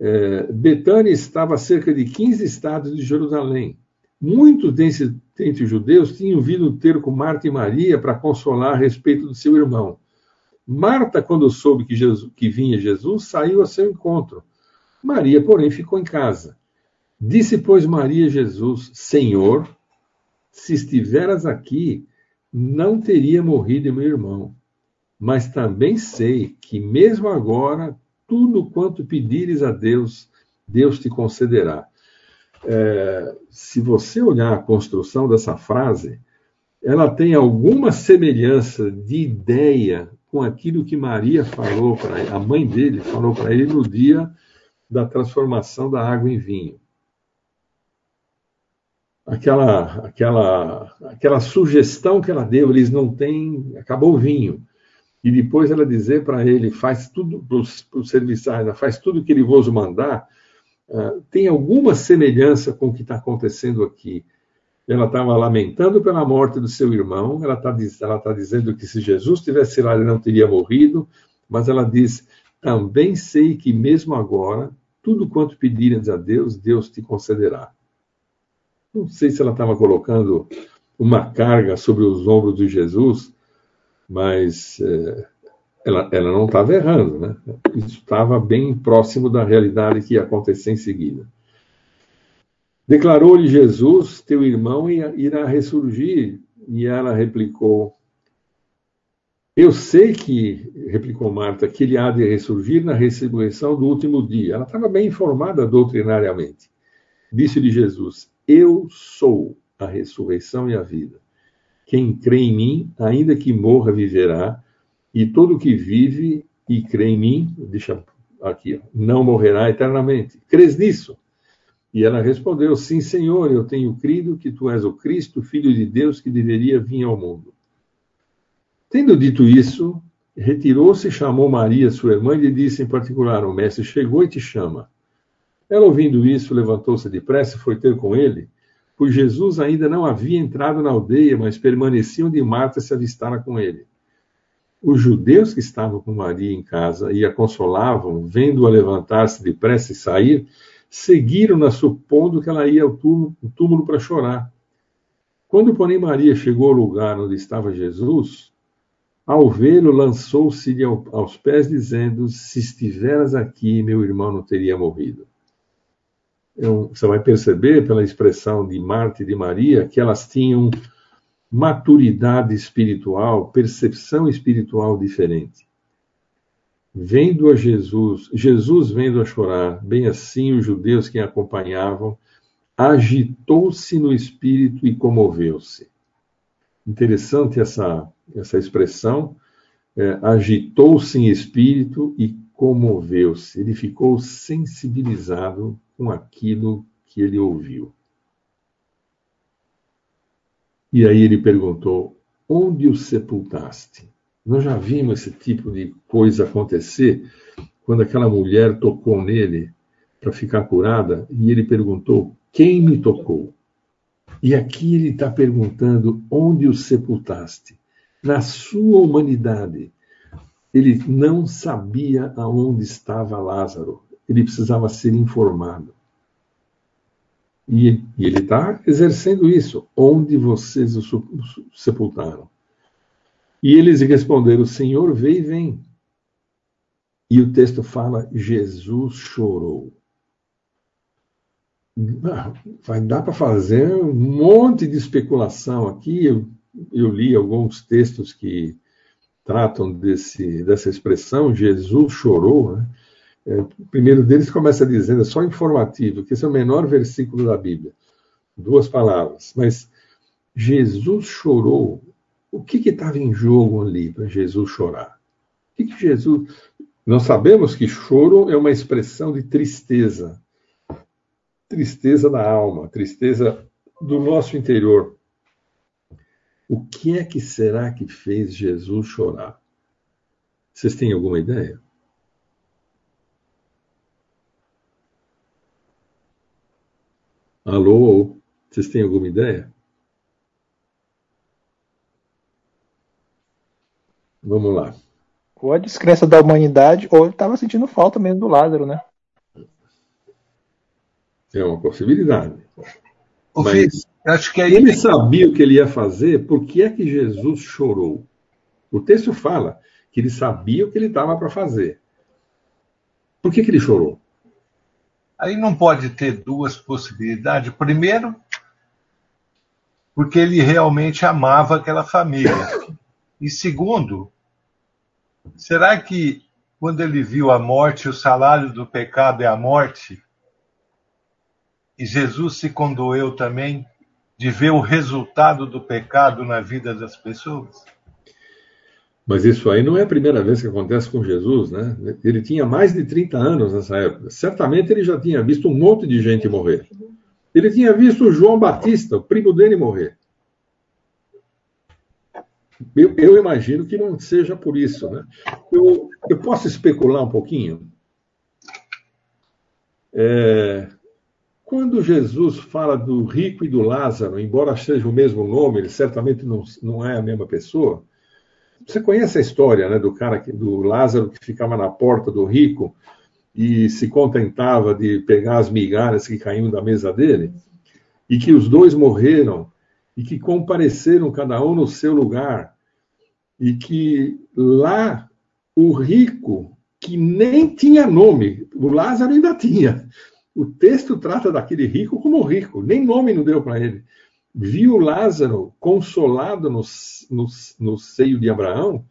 é, Betânia estava a cerca de 15 estados de Jerusalém. Muitos dentre, os judeus tinham vindo ter com Marta e Maria para consolar a respeito do seu irmão. Marta, quando soube que, Jesus, que vinha Jesus, saiu a seu encontro. Maria, porém, ficou em casa. Disse, pois, Maria Jesus: Senhor, se estiveras aqui, não teria morrido meu irmão. Mas também sei que, mesmo agora, tudo quanto pedires a Deus, Deus te concederá. É, se você olhar a construção dessa frase, ela tem alguma semelhança de ideia com aquilo que Maria falou para a mãe dele falou para ele no dia da transformação da água em vinho aquela, aquela, aquela sugestão que ela deu, eles não têm, acabou o vinho. E depois ela dizer para ele, faz tudo para os serviçais, faz tudo que ele vos mandar, uh, tem alguma semelhança com o que está acontecendo aqui. Ela estava lamentando pela morte do seu irmão, ela está ela tá dizendo que se Jesus tivesse lá, ele não teria morrido, mas ela diz, também sei que mesmo agora, tudo quanto pedires a Deus, Deus te concederá. Não sei se ela estava colocando uma carga sobre os ombros de Jesus, mas é, ela, ela não estava errando, né? Isso estava bem próximo da realidade que ia acontecer em seguida. Declarou-lhe Jesus: Teu irmão irá ressurgir. E ela replicou: Eu sei que, replicou Marta, que ele há de ressurgir na ressurreição do último dia. Ela estava bem informada doutrinariamente. Disse-lhe Jesus: eu sou a ressurreição e a vida. Quem crê em mim, ainda que morra, viverá, e todo que vive e crê em mim, deixa aqui, não morrerá eternamente. Crês nisso? E ela respondeu: Sim, Senhor, eu tenho crido que tu és o Cristo, filho de Deus, que deveria vir ao mundo. Tendo dito isso, retirou-se, chamou Maria, sua irmã, e lhe disse em particular: O mestre chegou e te chama. Ela, ouvindo isso, levantou-se depressa e foi ter com ele, pois Jesus ainda não havia entrado na aldeia, mas permanecia onde Marta se avistara com ele. Os judeus que estavam com Maria em casa e a consolavam, vendo-a levantar-se depressa e sair, seguiram-na supondo que ela ia ao túmulo, para chorar. Quando, porém, Maria chegou ao lugar onde estava Jesus, ao vê-lo, lançou-se-lhe aos pés, dizendo: Se estiveras aqui, meu irmão não teria morrido você vai perceber pela expressão de Marta e de Maria que elas tinham maturidade espiritual, percepção espiritual diferente. Vendo a Jesus, Jesus vendo a chorar, bem assim os judeus que a acompanhavam, agitou-se no espírito e comoveu-se. Interessante essa, essa expressão, é, agitou-se em espírito e comoveu-se. Ele ficou sensibilizado com aquilo que ele ouviu. E aí ele perguntou: Onde o sepultaste? Nós já vimos esse tipo de coisa acontecer quando aquela mulher tocou nele para ficar curada e ele perguntou: Quem me tocou? E aqui ele está perguntando: Onde o sepultaste? Na sua humanidade, ele não sabia aonde estava Lázaro ele precisava ser informado. E, e ele está exercendo isso. Onde vocês o sepultaram? E eles responderam: Senhor, vem vem. E o texto fala: Jesus chorou. Vai dar para fazer um monte de especulação aqui. Eu, eu li alguns textos que tratam desse, dessa expressão, Jesus chorou. Né? É, o primeiro deles começa dizendo, é só informativo, que esse é o menor versículo da Bíblia. Duas palavras. Mas Jesus chorou. O que estava em jogo ali para Jesus chorar? O que, que Jesus. Nós sabemos que choro é uma expressão de tristeza tristeza da alma, tristeza do nosso interior. O que é que será que fez Jesus chorar? Vocês têm alguma ideia? Alô? Vocês têm alguma ideia? Vamos lá. Ou a descrença da humanidade, ou ele estava sentindo falta mesmo do Lázaro, né? É uma possibilidade. Ô, Mas acho que aí ele sabia o que ele ia fazer, por que é que Jesus chorou? O texto fala que ele sabia o que ele estava para fazer. Por que, que ele chorou? Aí não pode ter duas possibilidades. Primeiro, porque ele realmente amava aquela família. E segundo, será que quando ele viu a morte, o salário do pecado é a morte, e Jesus se condoeu também de ver o resultado do pecado na vida das pessoas? Mas isso aí não é a primeira vez que acontece com Jesus, né? Ele tinha mais de 30 anos nessa época. Certamente ele já tinha visto um monte de gente morrer. Ele tinha visto João Batista, o primo dele, morrer. Eu, eu imagino que não seja por isso, né? Eu, eu posso especular um pouquinho? É, quando Jesus fala do rico e do Lázaro, embora seja o mesmo nome, ele certamente não, não é a mesma pessoa. Você conhece a história né, do cara, que, do Lázaro que ficava na porta do rico e se contentava de pegar as migalhas que caíam da mesa dele? E que os dois morreram e que compareceram cada um no seu lugar e que lá o rico, que nem tinha nome, o Lázaro ainda tinha, o texto trata daquele rico como rico, nem nome não deu para ele. Viu Lázaro consolado no, no, no, seio de Abraão,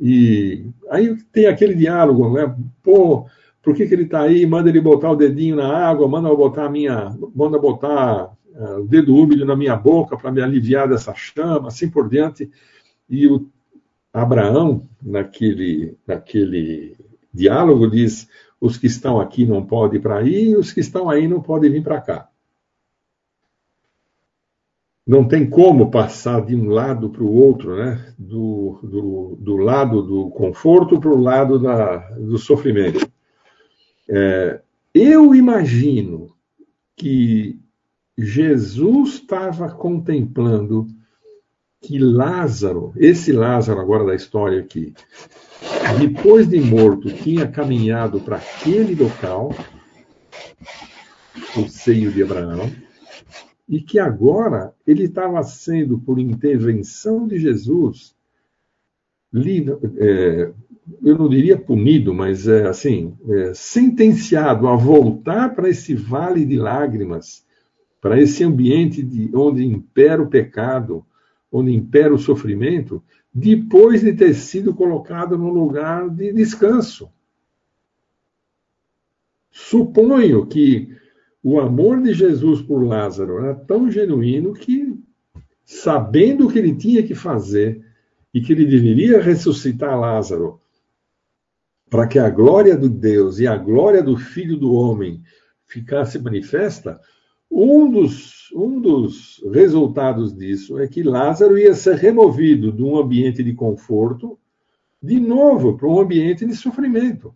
e aí tem aquele diálogo, né? Pô, por que, que ele está aí? Manda ele botar o dedinho na água, manda botar a minha, manda botar uh, o dedo úmido na minha boca para me aliviar dessa chama, assim por diante. E o Abraão, naquele, naquele diálogo, diz: os que estão aqui não podem ir para aí, e os que estão aí não podem vir para cá. Não tem como passar de um lado para o outro, né? do, do, do lado do conforto para o lado da, do sofrimento. É, eu imagino que Jesus estava contemplando que Lázaro, esse Lázaro agora da história aqui, depois de morto, tinha caminhado para aquele local, o seio de Abraão, e que agora ele estava sendo, por intervenção de Jesus, é, eu não diria punido, mas é, assim, é, sentenciado a voltar para esse vale de lágrimas, para esse ambiente de, onde impera o pecado, onde impera o sofrimento, depois de ter sido colocado no lugar de descanso. Suponho que o amor de Jesus por Lázaro era tão genuíno que, sabendo o que ele tinha que fazer e que ele deveria ressuscitar Lázaro, para que a glória de Deus e a glória do Filho do Homem ficasse manifesta, um dos, um dos resultados disso é que Lázaro ia ser removido de um ambiente de conforto, de novo, para um ambiente de sofrimento.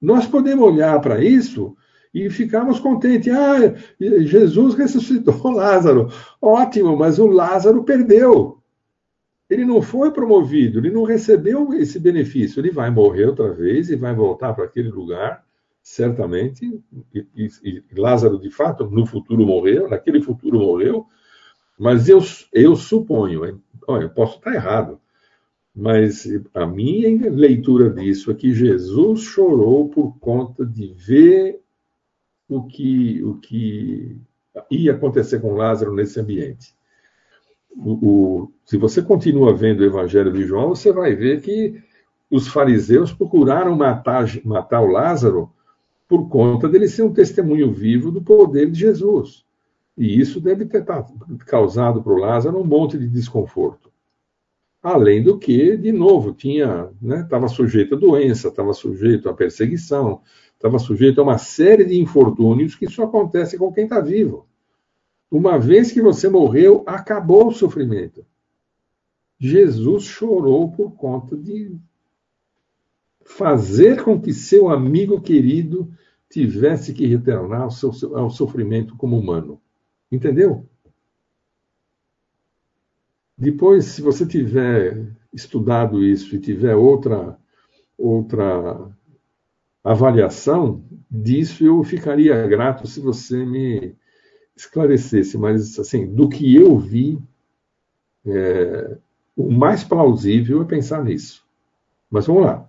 Nós podemos olhar para isso e ficarmos contentes. Ah, Jesus ressuscitou Lázaro. Ótimo, mas o Lázaro perdeu. Ele não foi promovido, ele não recebeu esse benefício. Ele vai morrer outra vez e vai voltar para aquele lugar certamente, e, e, e, Lázaro de fato no futuro morreu, naquele futuro morreu, mas eu, eu suponho, olha, eu posso estar errado, mas a minha leitura disso é que Jesus chorou por conta de ver o que, o que ia acontecer com Lázaro nesse ambiente. O, o, se você continua vendo o Evangelho de João, você vai ver que os fariseus procuraram matar, matar o Lázaro por conta dele ser um testemunho vivo do poder de Jesus. E isso deve ter causado para o Lázaro um monte de desconforto. Além do que, de novo, tinha, estava né, sujeito a doença, estava sujeito a perseguição, estava sujeito a uma série de infortúnios que só acontece com quem está vivo. Uma vez que você morreu, acabou o sofrimento. Jesus chorou por conta de fazer com que seu amigo querido tivesse que retornar ao, seu, ao sofrimento como humano. Entendeu? Depois, se você tiver estudado isso e tiver outra, outra avaliação disso, eu ficaria grato se você me esclarecesse. Mas, assim, do que eu vi, é, o mais plausível é pensar nisso. Mas vamos lá.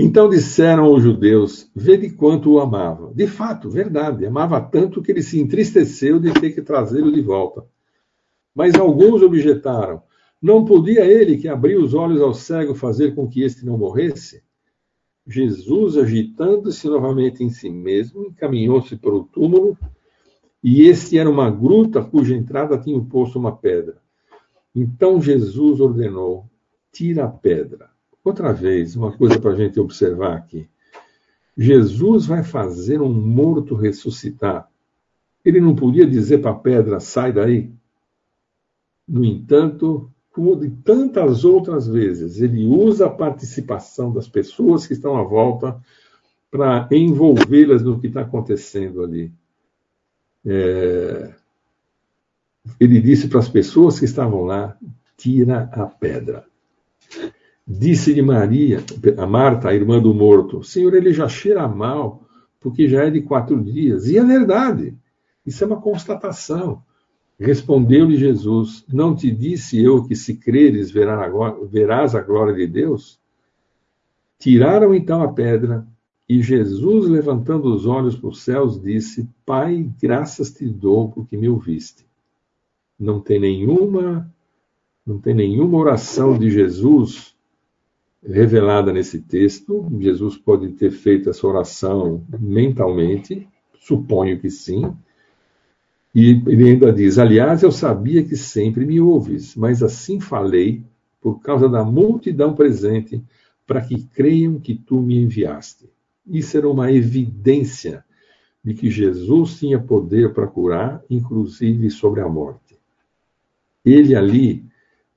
Então disseram os judeus: Vede quanto o amava. De fato, verdade, amava tanto que ele se entristeceu de ter que trazê-lo de volta. Mas alguns objetaram: Não podia ele, que abriu os olhos ao cego, fazer com que este não morresse? Jesus, agitando-se novamente em si mesmo, encaminhou-se para o túmulo, e este era uma gruta cuja entrada tinha posto uma pedra. Então Jesus ordenou: Tira a pedra. Outra vez, uma coisa para a gente observar aqui. Jesus vai fazer um morto ressuscitar. Ele não podia dizer para a pedra, sai daí? No entanto, como de tantas outras vezes, ele usa a participação das pessoas que estão à volta para envolvê-las no que está acontecendo ali. É... Ele disse para as pessoas que estavam lá: tira a pedra. Disse-lhe Maria, a Marta, a irmã do morto, Senhor, ele já cheira mal, porque já é de quatro dias. E é verdade, isso é uma constatação. Respondeu-lhe Jesus: Não te disse eu que se creres verás a glória de Deus? Tiraram então a pedra, e Jesus, levantando os olhos para os céus, disse: Pai, graças te dou porque me ouviste. Não tem nenhuma, não tem nenhuma oração de Jesus revelada nesse texto. Jesus pode ter feito essa oração mentalmente, suponho que sim. E ele ainda diz: Aliás, eu sabia que sempre me ouves, mas assim falei por causa da multidão presente, para que creiam que tu me enviaste. Isso era uma evidência de que Jesus tinha poder para curar, inclusive sobre a morte. Ele ali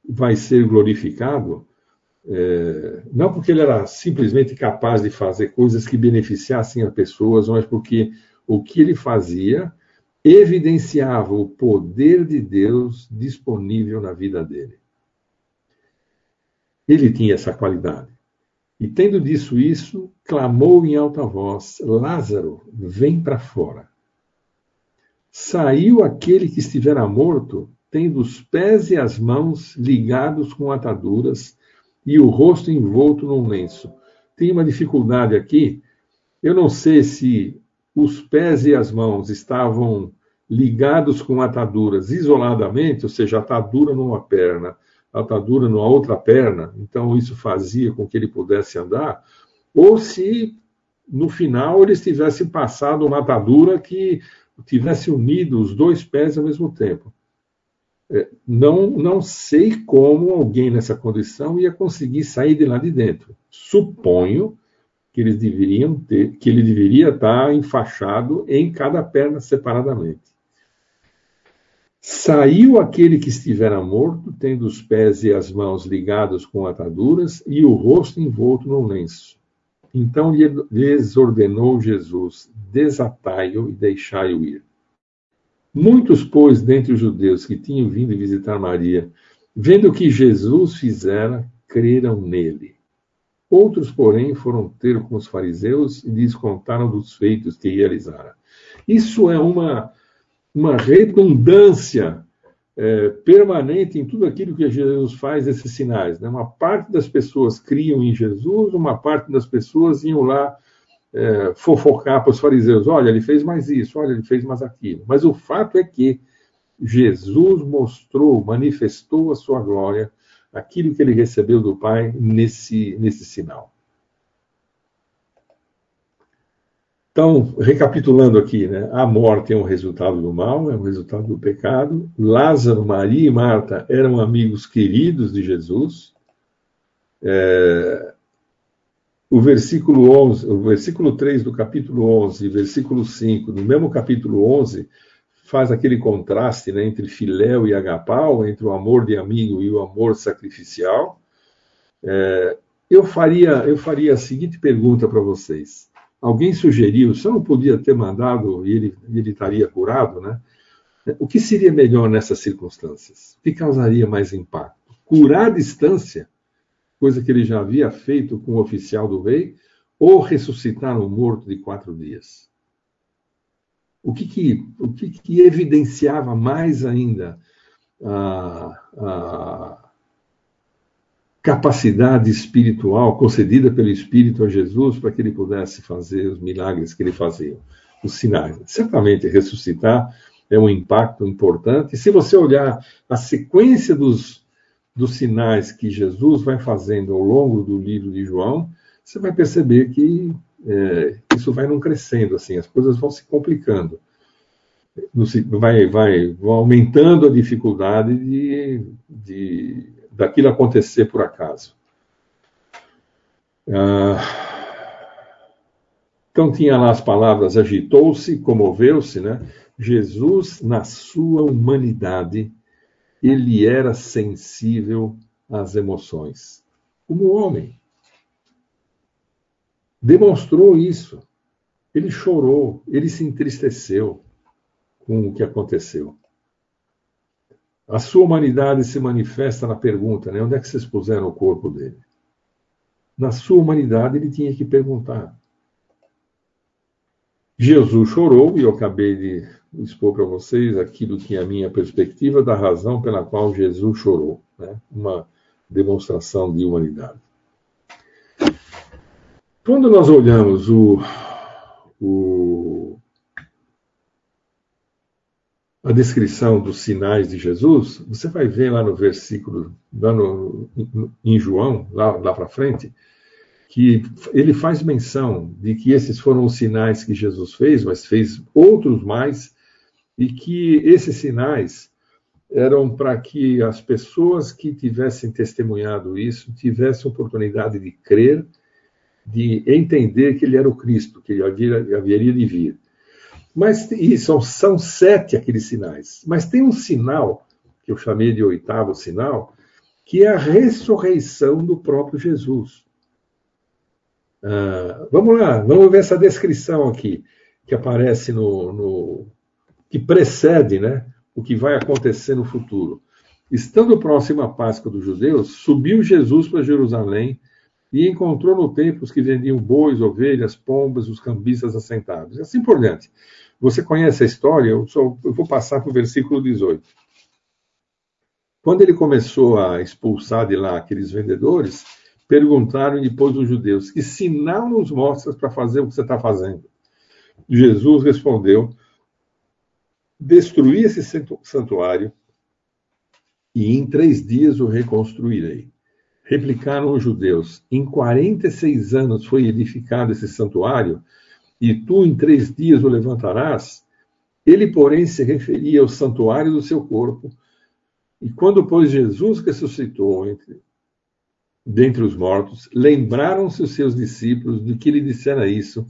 vai ser glorificado é, não porque ele era simplesmente capaz de fazer coisas que beneficiassem as pessoas, mas porque o que ele fazia evidenciava o poder de Deus disponível na vida dele. Ele tinha essa qualidade. E tendo disso isso, clamou em alta voz: Lázaro, vem para fora. Saiu aquele que estivera morto, tendo os pés e as mãos ligados com ataduras e o rosto envolto num lenço. Tem uma dificuldade aqui. Eu não sei se os pés e as mãos estavam ligados com ataduras isoladamente, ou seja, atadura numa perna, atadura numa outra perna, então isso fazia com que ele pudesse andar, ou se no final eles tivessem passado uma atadura que tivesse unido os dois pés ao mesmo tempo. É, não, não sei como alguém nessa condição ia conseguir sair de lá de dentro. Suponho que eles deveriam ter, que ele deveria estar enfaixado em cada perna separadamente. Saiu aquele que estivera morto, tendo os pés e as mãos ligados com ataduras e o rosto envolto num lenço. Então lhes ordenou Jesus: desatai-o e deixai-o ir. Muitos, pois, dentre os judeus que tinham vindo visitar Maria, vendo o que Jesus fizera, creram nele. Outros, porém, foram ter com os fariseus e lhes contaram dos feitos que realizara. Isso é uma, uma redundância é, permanente em tudo aquilo que Jesus faz, esses sinais. Né? Uma parte das pessoas criam em Jesus, uma parte das pessoas iam lá é, fofocar para os fariseus: olha, ele fez mais isso, olha, ele fez mais aquilo. Mas o fato é que Jesus mostrou, manifestou a sua glória, aquilo que ele recebeu do Pai nesse, nesse sinal. Então, recapitulando aqui, né? a morte é um resultado do mal, é um resultado do pecado. Lázaro, Maria e Marta eram amigos queridos de Jesus. É... O versículo 11, o versículo 3 do capítulo 11 e versículo 5 do mesmo capítulo 11 faz aquele contraste né, entre filéu e agapau, entre o amor de amigo e o amor sacrificial. É... eu, faria, eu faria a seguinte pergunta para vocês alguém sugeriu, eu não podia ter mandado e ele, ele estaria curado, né? O que seria melhor nessas circunstâncias? O que causaria mais impacto? Curar à distância, coisa que ele já havia feito com o oficial do rei, ou ressuscitar um morto de quatro dias? O que, que, o que, que evidenciava mais ainda a, a, capacidade espiritual concedida pelo Espírito a Jesus para que ele pudesse fazer os milagres que ele fazia, os sinais. Certamente, ressuscitar é um impacto importante. Se você olhar a sequência dos, dos sinais que Jesus vai fazendo ao longo do livro de João, você vai perceber que é, isso vai não crescendo, assim, as coisas vão se complicando. Vai, vai, aumentando a dificuldade de, de daquilo acontecer por acaso. Ah, então tinha lá as palavras agitou-se, comoveu-se, né? Jesus, na sua humanidade, ele era sensível às emoções, como homem. Demonstrou isso. Ele chorou, ele se entristeceu com o que aconteceu. A sua humanidade se manifesta na pergunta, né? Onde é que vocês puseram o corpo dele? Na sua humanidade, ele tinha que perguntar. Jesus chorou, e eu acabei de expor para vocês aquilo que é a minha perspectiva da razão pela qual Jesus chorou. Né? Uma demonstração de humanidade. Quando nós olhamos o, o a descrição dos sinais de Jesus, você vai ver lá no versículo, lá no, em João, lá, lá para frente, que ele faz menção de que esses foram os sinais que Jesus fez, mas fez outros mais, e que esses sinais eram para que as pessoas que tivessem testemunhado isso tivessem oportunidade de crer, de entender que ele era o Cristo, que ele haveria de vir. Mas e são sete aqueles sinais. Mas tem um sinal, que eu chamei de oitavo sinal, que é a ressurreição do próprio Jesus. Ah, vamos lá, vamos ver essa descrição aqui, que aparece no, no. que precede né, o que vai acontecer no futuro. Estando próximo à Páscoa dos judeus, subiu Jesus para Jerusalém e encontrou no templo os que vendiam bois, ovelhas, pombas, os cambistas assentados, e assim por diante. Você conhece a história? Eu, só, eu vou passar para o versículo 18. Quando ele começou a expulsar de lá aqueles vendedores, perguntaram depois os judeus: Que sinal nos mostras para fazer o que você está fazendo? Jesus respondeu: Destruí esse santuário e em três dias o reconstruirei. Replicaram os judeus: Em 46 anos foi edificado esse santuário, e tu em três dias o levantarás? Ele, porém, se referia ao santuário do seu corpo. E quando, pois, Jesus ressuscitou entre, dentre os mortos, lembraram-se os seus discípulos de que ele dissera isso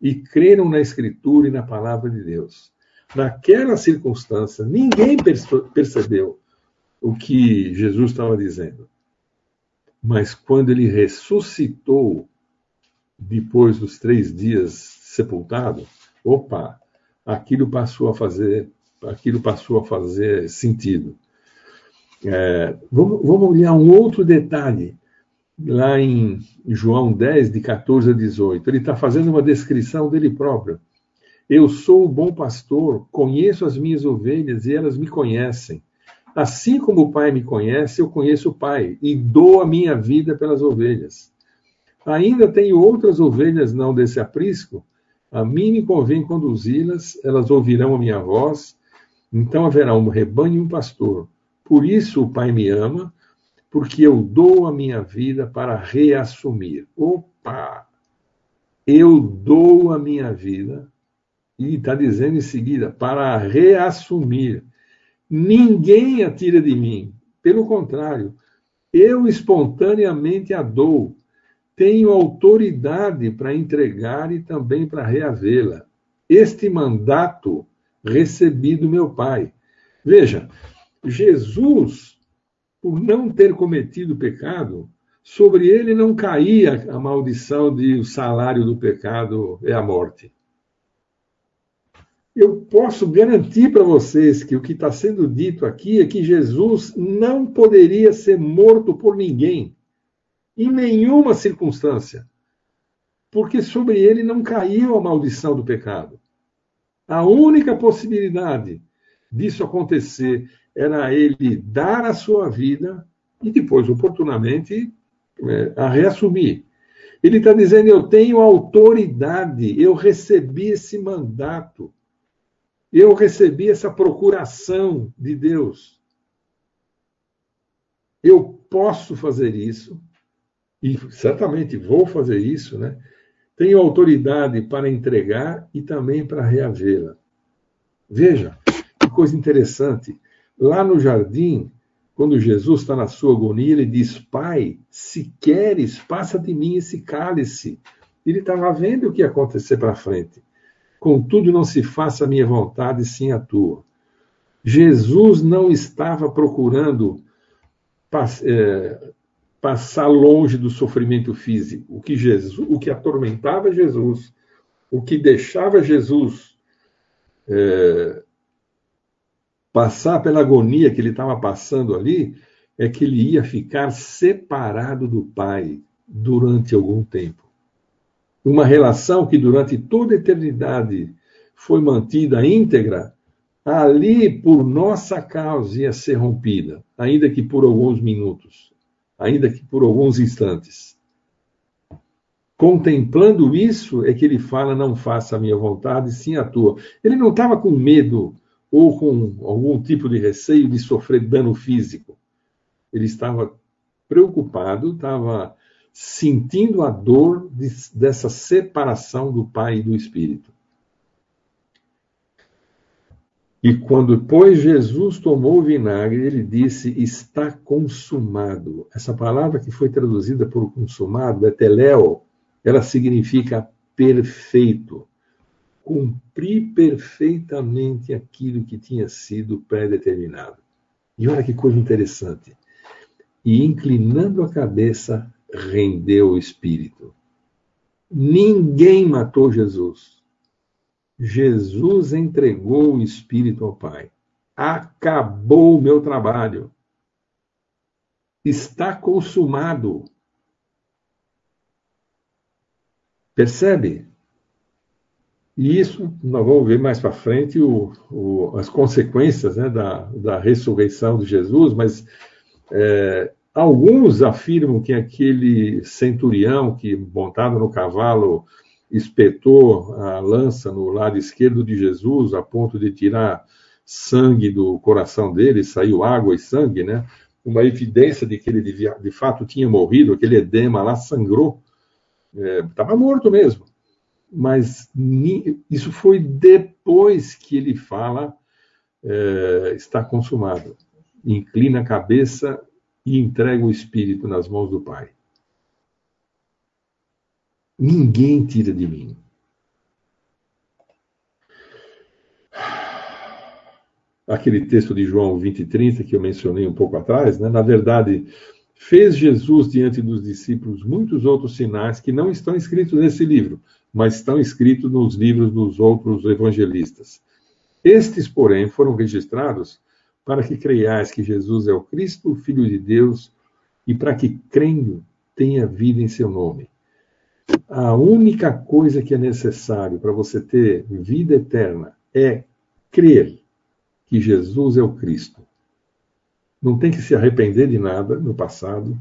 e creram na Escritura e na palavra de Deus. Naquela circunstância, ninguém percebeu o que Jesus estava dizendo. Mas quando ele ressuscitou, depois dos três dias sepultado, opa, aquilo passou a fazer, aquilo passou a fazer sentido. É, vamos, vamos olhar um outro detalhe lá em João 10, de 14 a 18. Ele está fazendo uma descrição dele próprio. Eu sou o bom pastor, conheço as minhas ovelhas e elas me conhecem. Assim como o Pai me conhece, eu conheço o Pai e dou a minha vida pelas ovelhas. Ainda tenho outras ovelhas não desse aprisco. A mim me convém conduzi-las, elas ouvirão a minha voz. Então haverá um rebanho e um pastor. Por isso o Pai me ama, porque eu dou a minha vida para reassumir. Opa! Eu dou a minha vida, e está dizendo em seguida, para reassumir. Ninguém a tira de mim. Pelo contrário, eu espontaneamente a dou tenho autoridade para entregar e também para reavê-la. Este mandato recebi do meu Pai. Veja, Jesus, por não ter cometido pecado, sobre ele não caía a maldição de o salário do pecado é a morte. Eu posso garantir para vocês que o que está sendo dito aqui é que Jesus não poderia ser morto por ninguém em nenhuma circunstância, porque sobre ele não caiu a maldição do pecado. A única possibilidade disso acontecer era ele dar a sua vida e depois, oportunamente, é, a reassumir. Ele está dizendo: Eu tenho autoridade, eu recebi esse mandato, eu recebi essa procuração de Deus. Eu posso fazer isso, e certamente vou fazer isso, né? Tenho autoridade para entregar e também para reavê-la. Veja, que coisa interessante. Lá no jardim, quando Jesus está na sua agonia, ele diz: Pai, se queres, passa de mim esse cálice. Ele estava vendo o que ia acontecer para frente. Contudo, não se faça a minha vontade, sim a tua. Jesus não estava procurando é, passar longe do sofrimento físico. O que Jesus, o que atormentava Jesus, o que deixava Jesus é, passar pela agonia que ele estava passando ali, é que ele ia ficar separado do Pai durante algum tempo. Uma relação que durante toda a eternidade foi mantida íntegra, ali por nossa causa ia ser rompida, ainda que por alguns minutos ainda que por alguns instantes. Contemplando isso, é que ele fala: Não faça a minha vontade, sim a tua. Ele não estava com medo ou com algum tipo de receio de sofrer dano físico. Ele estava preocupado, estava sentindo a dor de, dessa separação do Pai e do Espírito. E quando, pois, Jesus tomou o vinagre, ele disse: Está consumado. Essa palavra que foi traduzida por consumado, beteléo, ela significa perfeito. Cumpri perfeitamente aquilo que tinha sido predeterminado. E olha que coisa interessante. E inclinando a cabeça, rendeu o espírito. Ninguém matou Jesus. Jesus entregou o Espírito ao Pai. Acabou o meu trabalho. Está consumado. Percebe? E isso nós vamos ver mais para frente o, o, as consequências né, da, da ressurreição de Jesus, mas é, alguns afirmam que aquele centurião que montado no cavalo espetou a lança no lado esquerdo de Jesus a ponto de tirar sangue do coração dele, saiu água e sangue, né? Uma evidência de que ele de, de fato tinha morrido, aquele edema lá sangrou, estava é, morto mesmo. Mas isso foi depois que ele fala é, está consumado. Inclina a cabeça e entrega o espírito nas mãos do Pai. Ninguém tira de mim. Aquele texto de João 20 e 30 que eu mencionei um pouco atrás, né? na verdade, fez Jesus diante dos discípulos muitos outros sinais que não estão escritos nesse livro, mas estão escritos nos livros dos outros evangelistas. Estes, porém, foram registrados para que creiais que Jesus é o Cristo, o Filho de Deus, e para que, crendo, tenha vida em seu nome. A única coisa que é necessário para você ter vida eterna é crer que Jesus é o Cristo. não tem que se arrepender de nada no passado,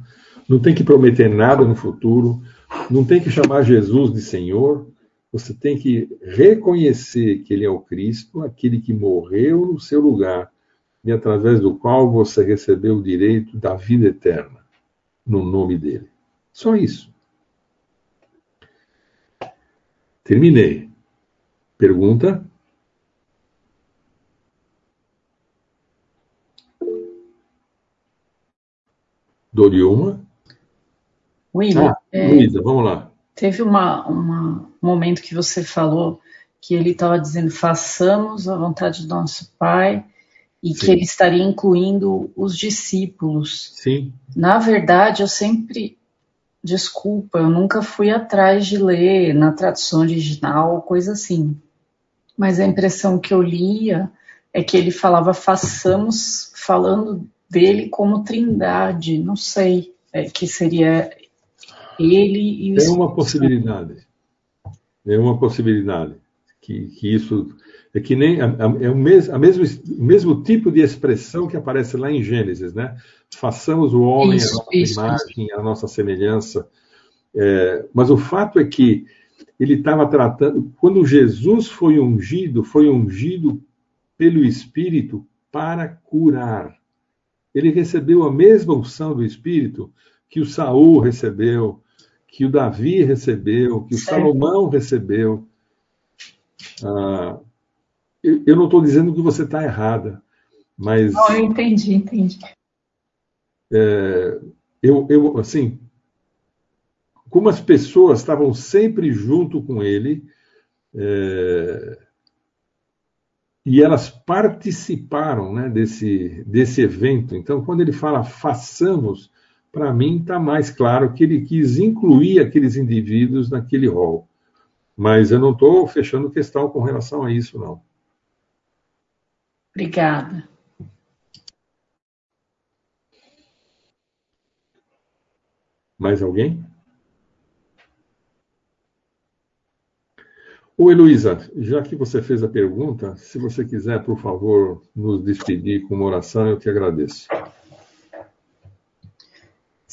não tem que prometer nada no futuro, não tem que chamar Jesus de Senhor, você tem que reconhecer que Ele é o Cristo, aquele que morreu no seu lugar e através do qual você recebeu o direito da vida eterna, no nome dele. Só isso. Terminei. Pergunta? Doriuma? William, ah, é, Luísa, vamos lá. Teve uma, uma, um momento que você falou que ele estava dizendo façamos a vontade do nosso Pai e Sim. que ele estaria incluindo os discípulos. Sim. Na verdade, eu sempre desculpa, eu nunca fui atrás de ler na tradução original, coisa assim. Mas a impressão que eu lia é que ele falava façamos, falando dele como trindade, não sei, é, que seria ele e o. Tem uma possibilidade. É uma possibilidade que, que isso é que nem é, o mesmo, a mesmo, mesmo tipo de expressão que aparece lá em Gênesis, né? Façamos o homem isso, a nossa isso, imagem, isso. a nossa semelhança. É, mas o fato é que ele estava tratando, quando Jesus foi ungido, foi ungido pelo Espírito para curar. Ele recebeu a mesma unção do Espírito que o Saul recebeu, que o Davi recebeu, que o certo. Salomão recebeu. Ah, eu, eu, não estou dizendo que você está errada, mas. Não, eu entendi, entendi. É, eu, eu, assim, como as pessoas estavam sempre junto com ele, é, e elas participaram né, desse, desse evento. Então, quando ele fala façamos, para mim está mais claro que ele quis incluir aqueles indivíduos naquele rol. Mas eu não estou fechando questão com relação a isso, não. Obrigada. Mais alguém? Oi, Luísa, já que você fez a pergunta, se você quiser, por favor, nos despedir com uma oração, eu te agradeço.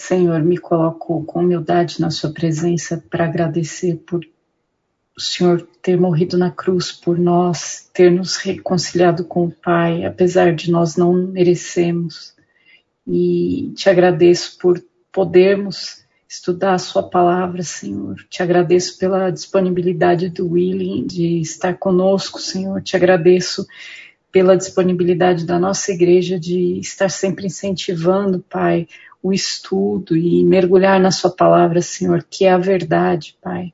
Senhor, me coloco com humildade na Sua presença para agradecer por o Senhor ter morrido na cruz por nós, ter nos reconciliado com o Pai, apesar de nós não merecemos. E te agradeço por podermos estudar a Sua palavra, Senhor. Te agradeço pela disponibilidade do Willing de estar conosco, Senhor. Te agradeço pela disponibilidade da nossa igreja de estar sempre incentivando, Pai, o estudo e mergulhar na Sua palavra, Senhor, que é a verdade, Pai.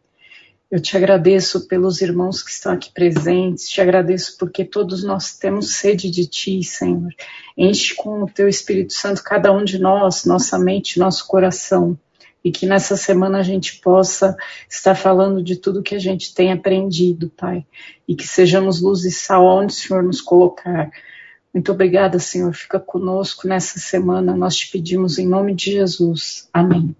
Eu te agradeço pelos irmãos que estão aqui presentes, te agradeço porque todos nós temos sede de Ti, Senhor. Enche com o Teu Espírito Santo cada um de nós, nossa mente, nosso coração, e que nessa semana a gente possa estar falando de tudo que a gente tem aprendido, Pai, e que sejamos luz e sal onde o Senhor nos colocar. Muito obrigada, Senhor. Fica conosco nessa semana. Nós te pedimos em nome de Jesus. Amém.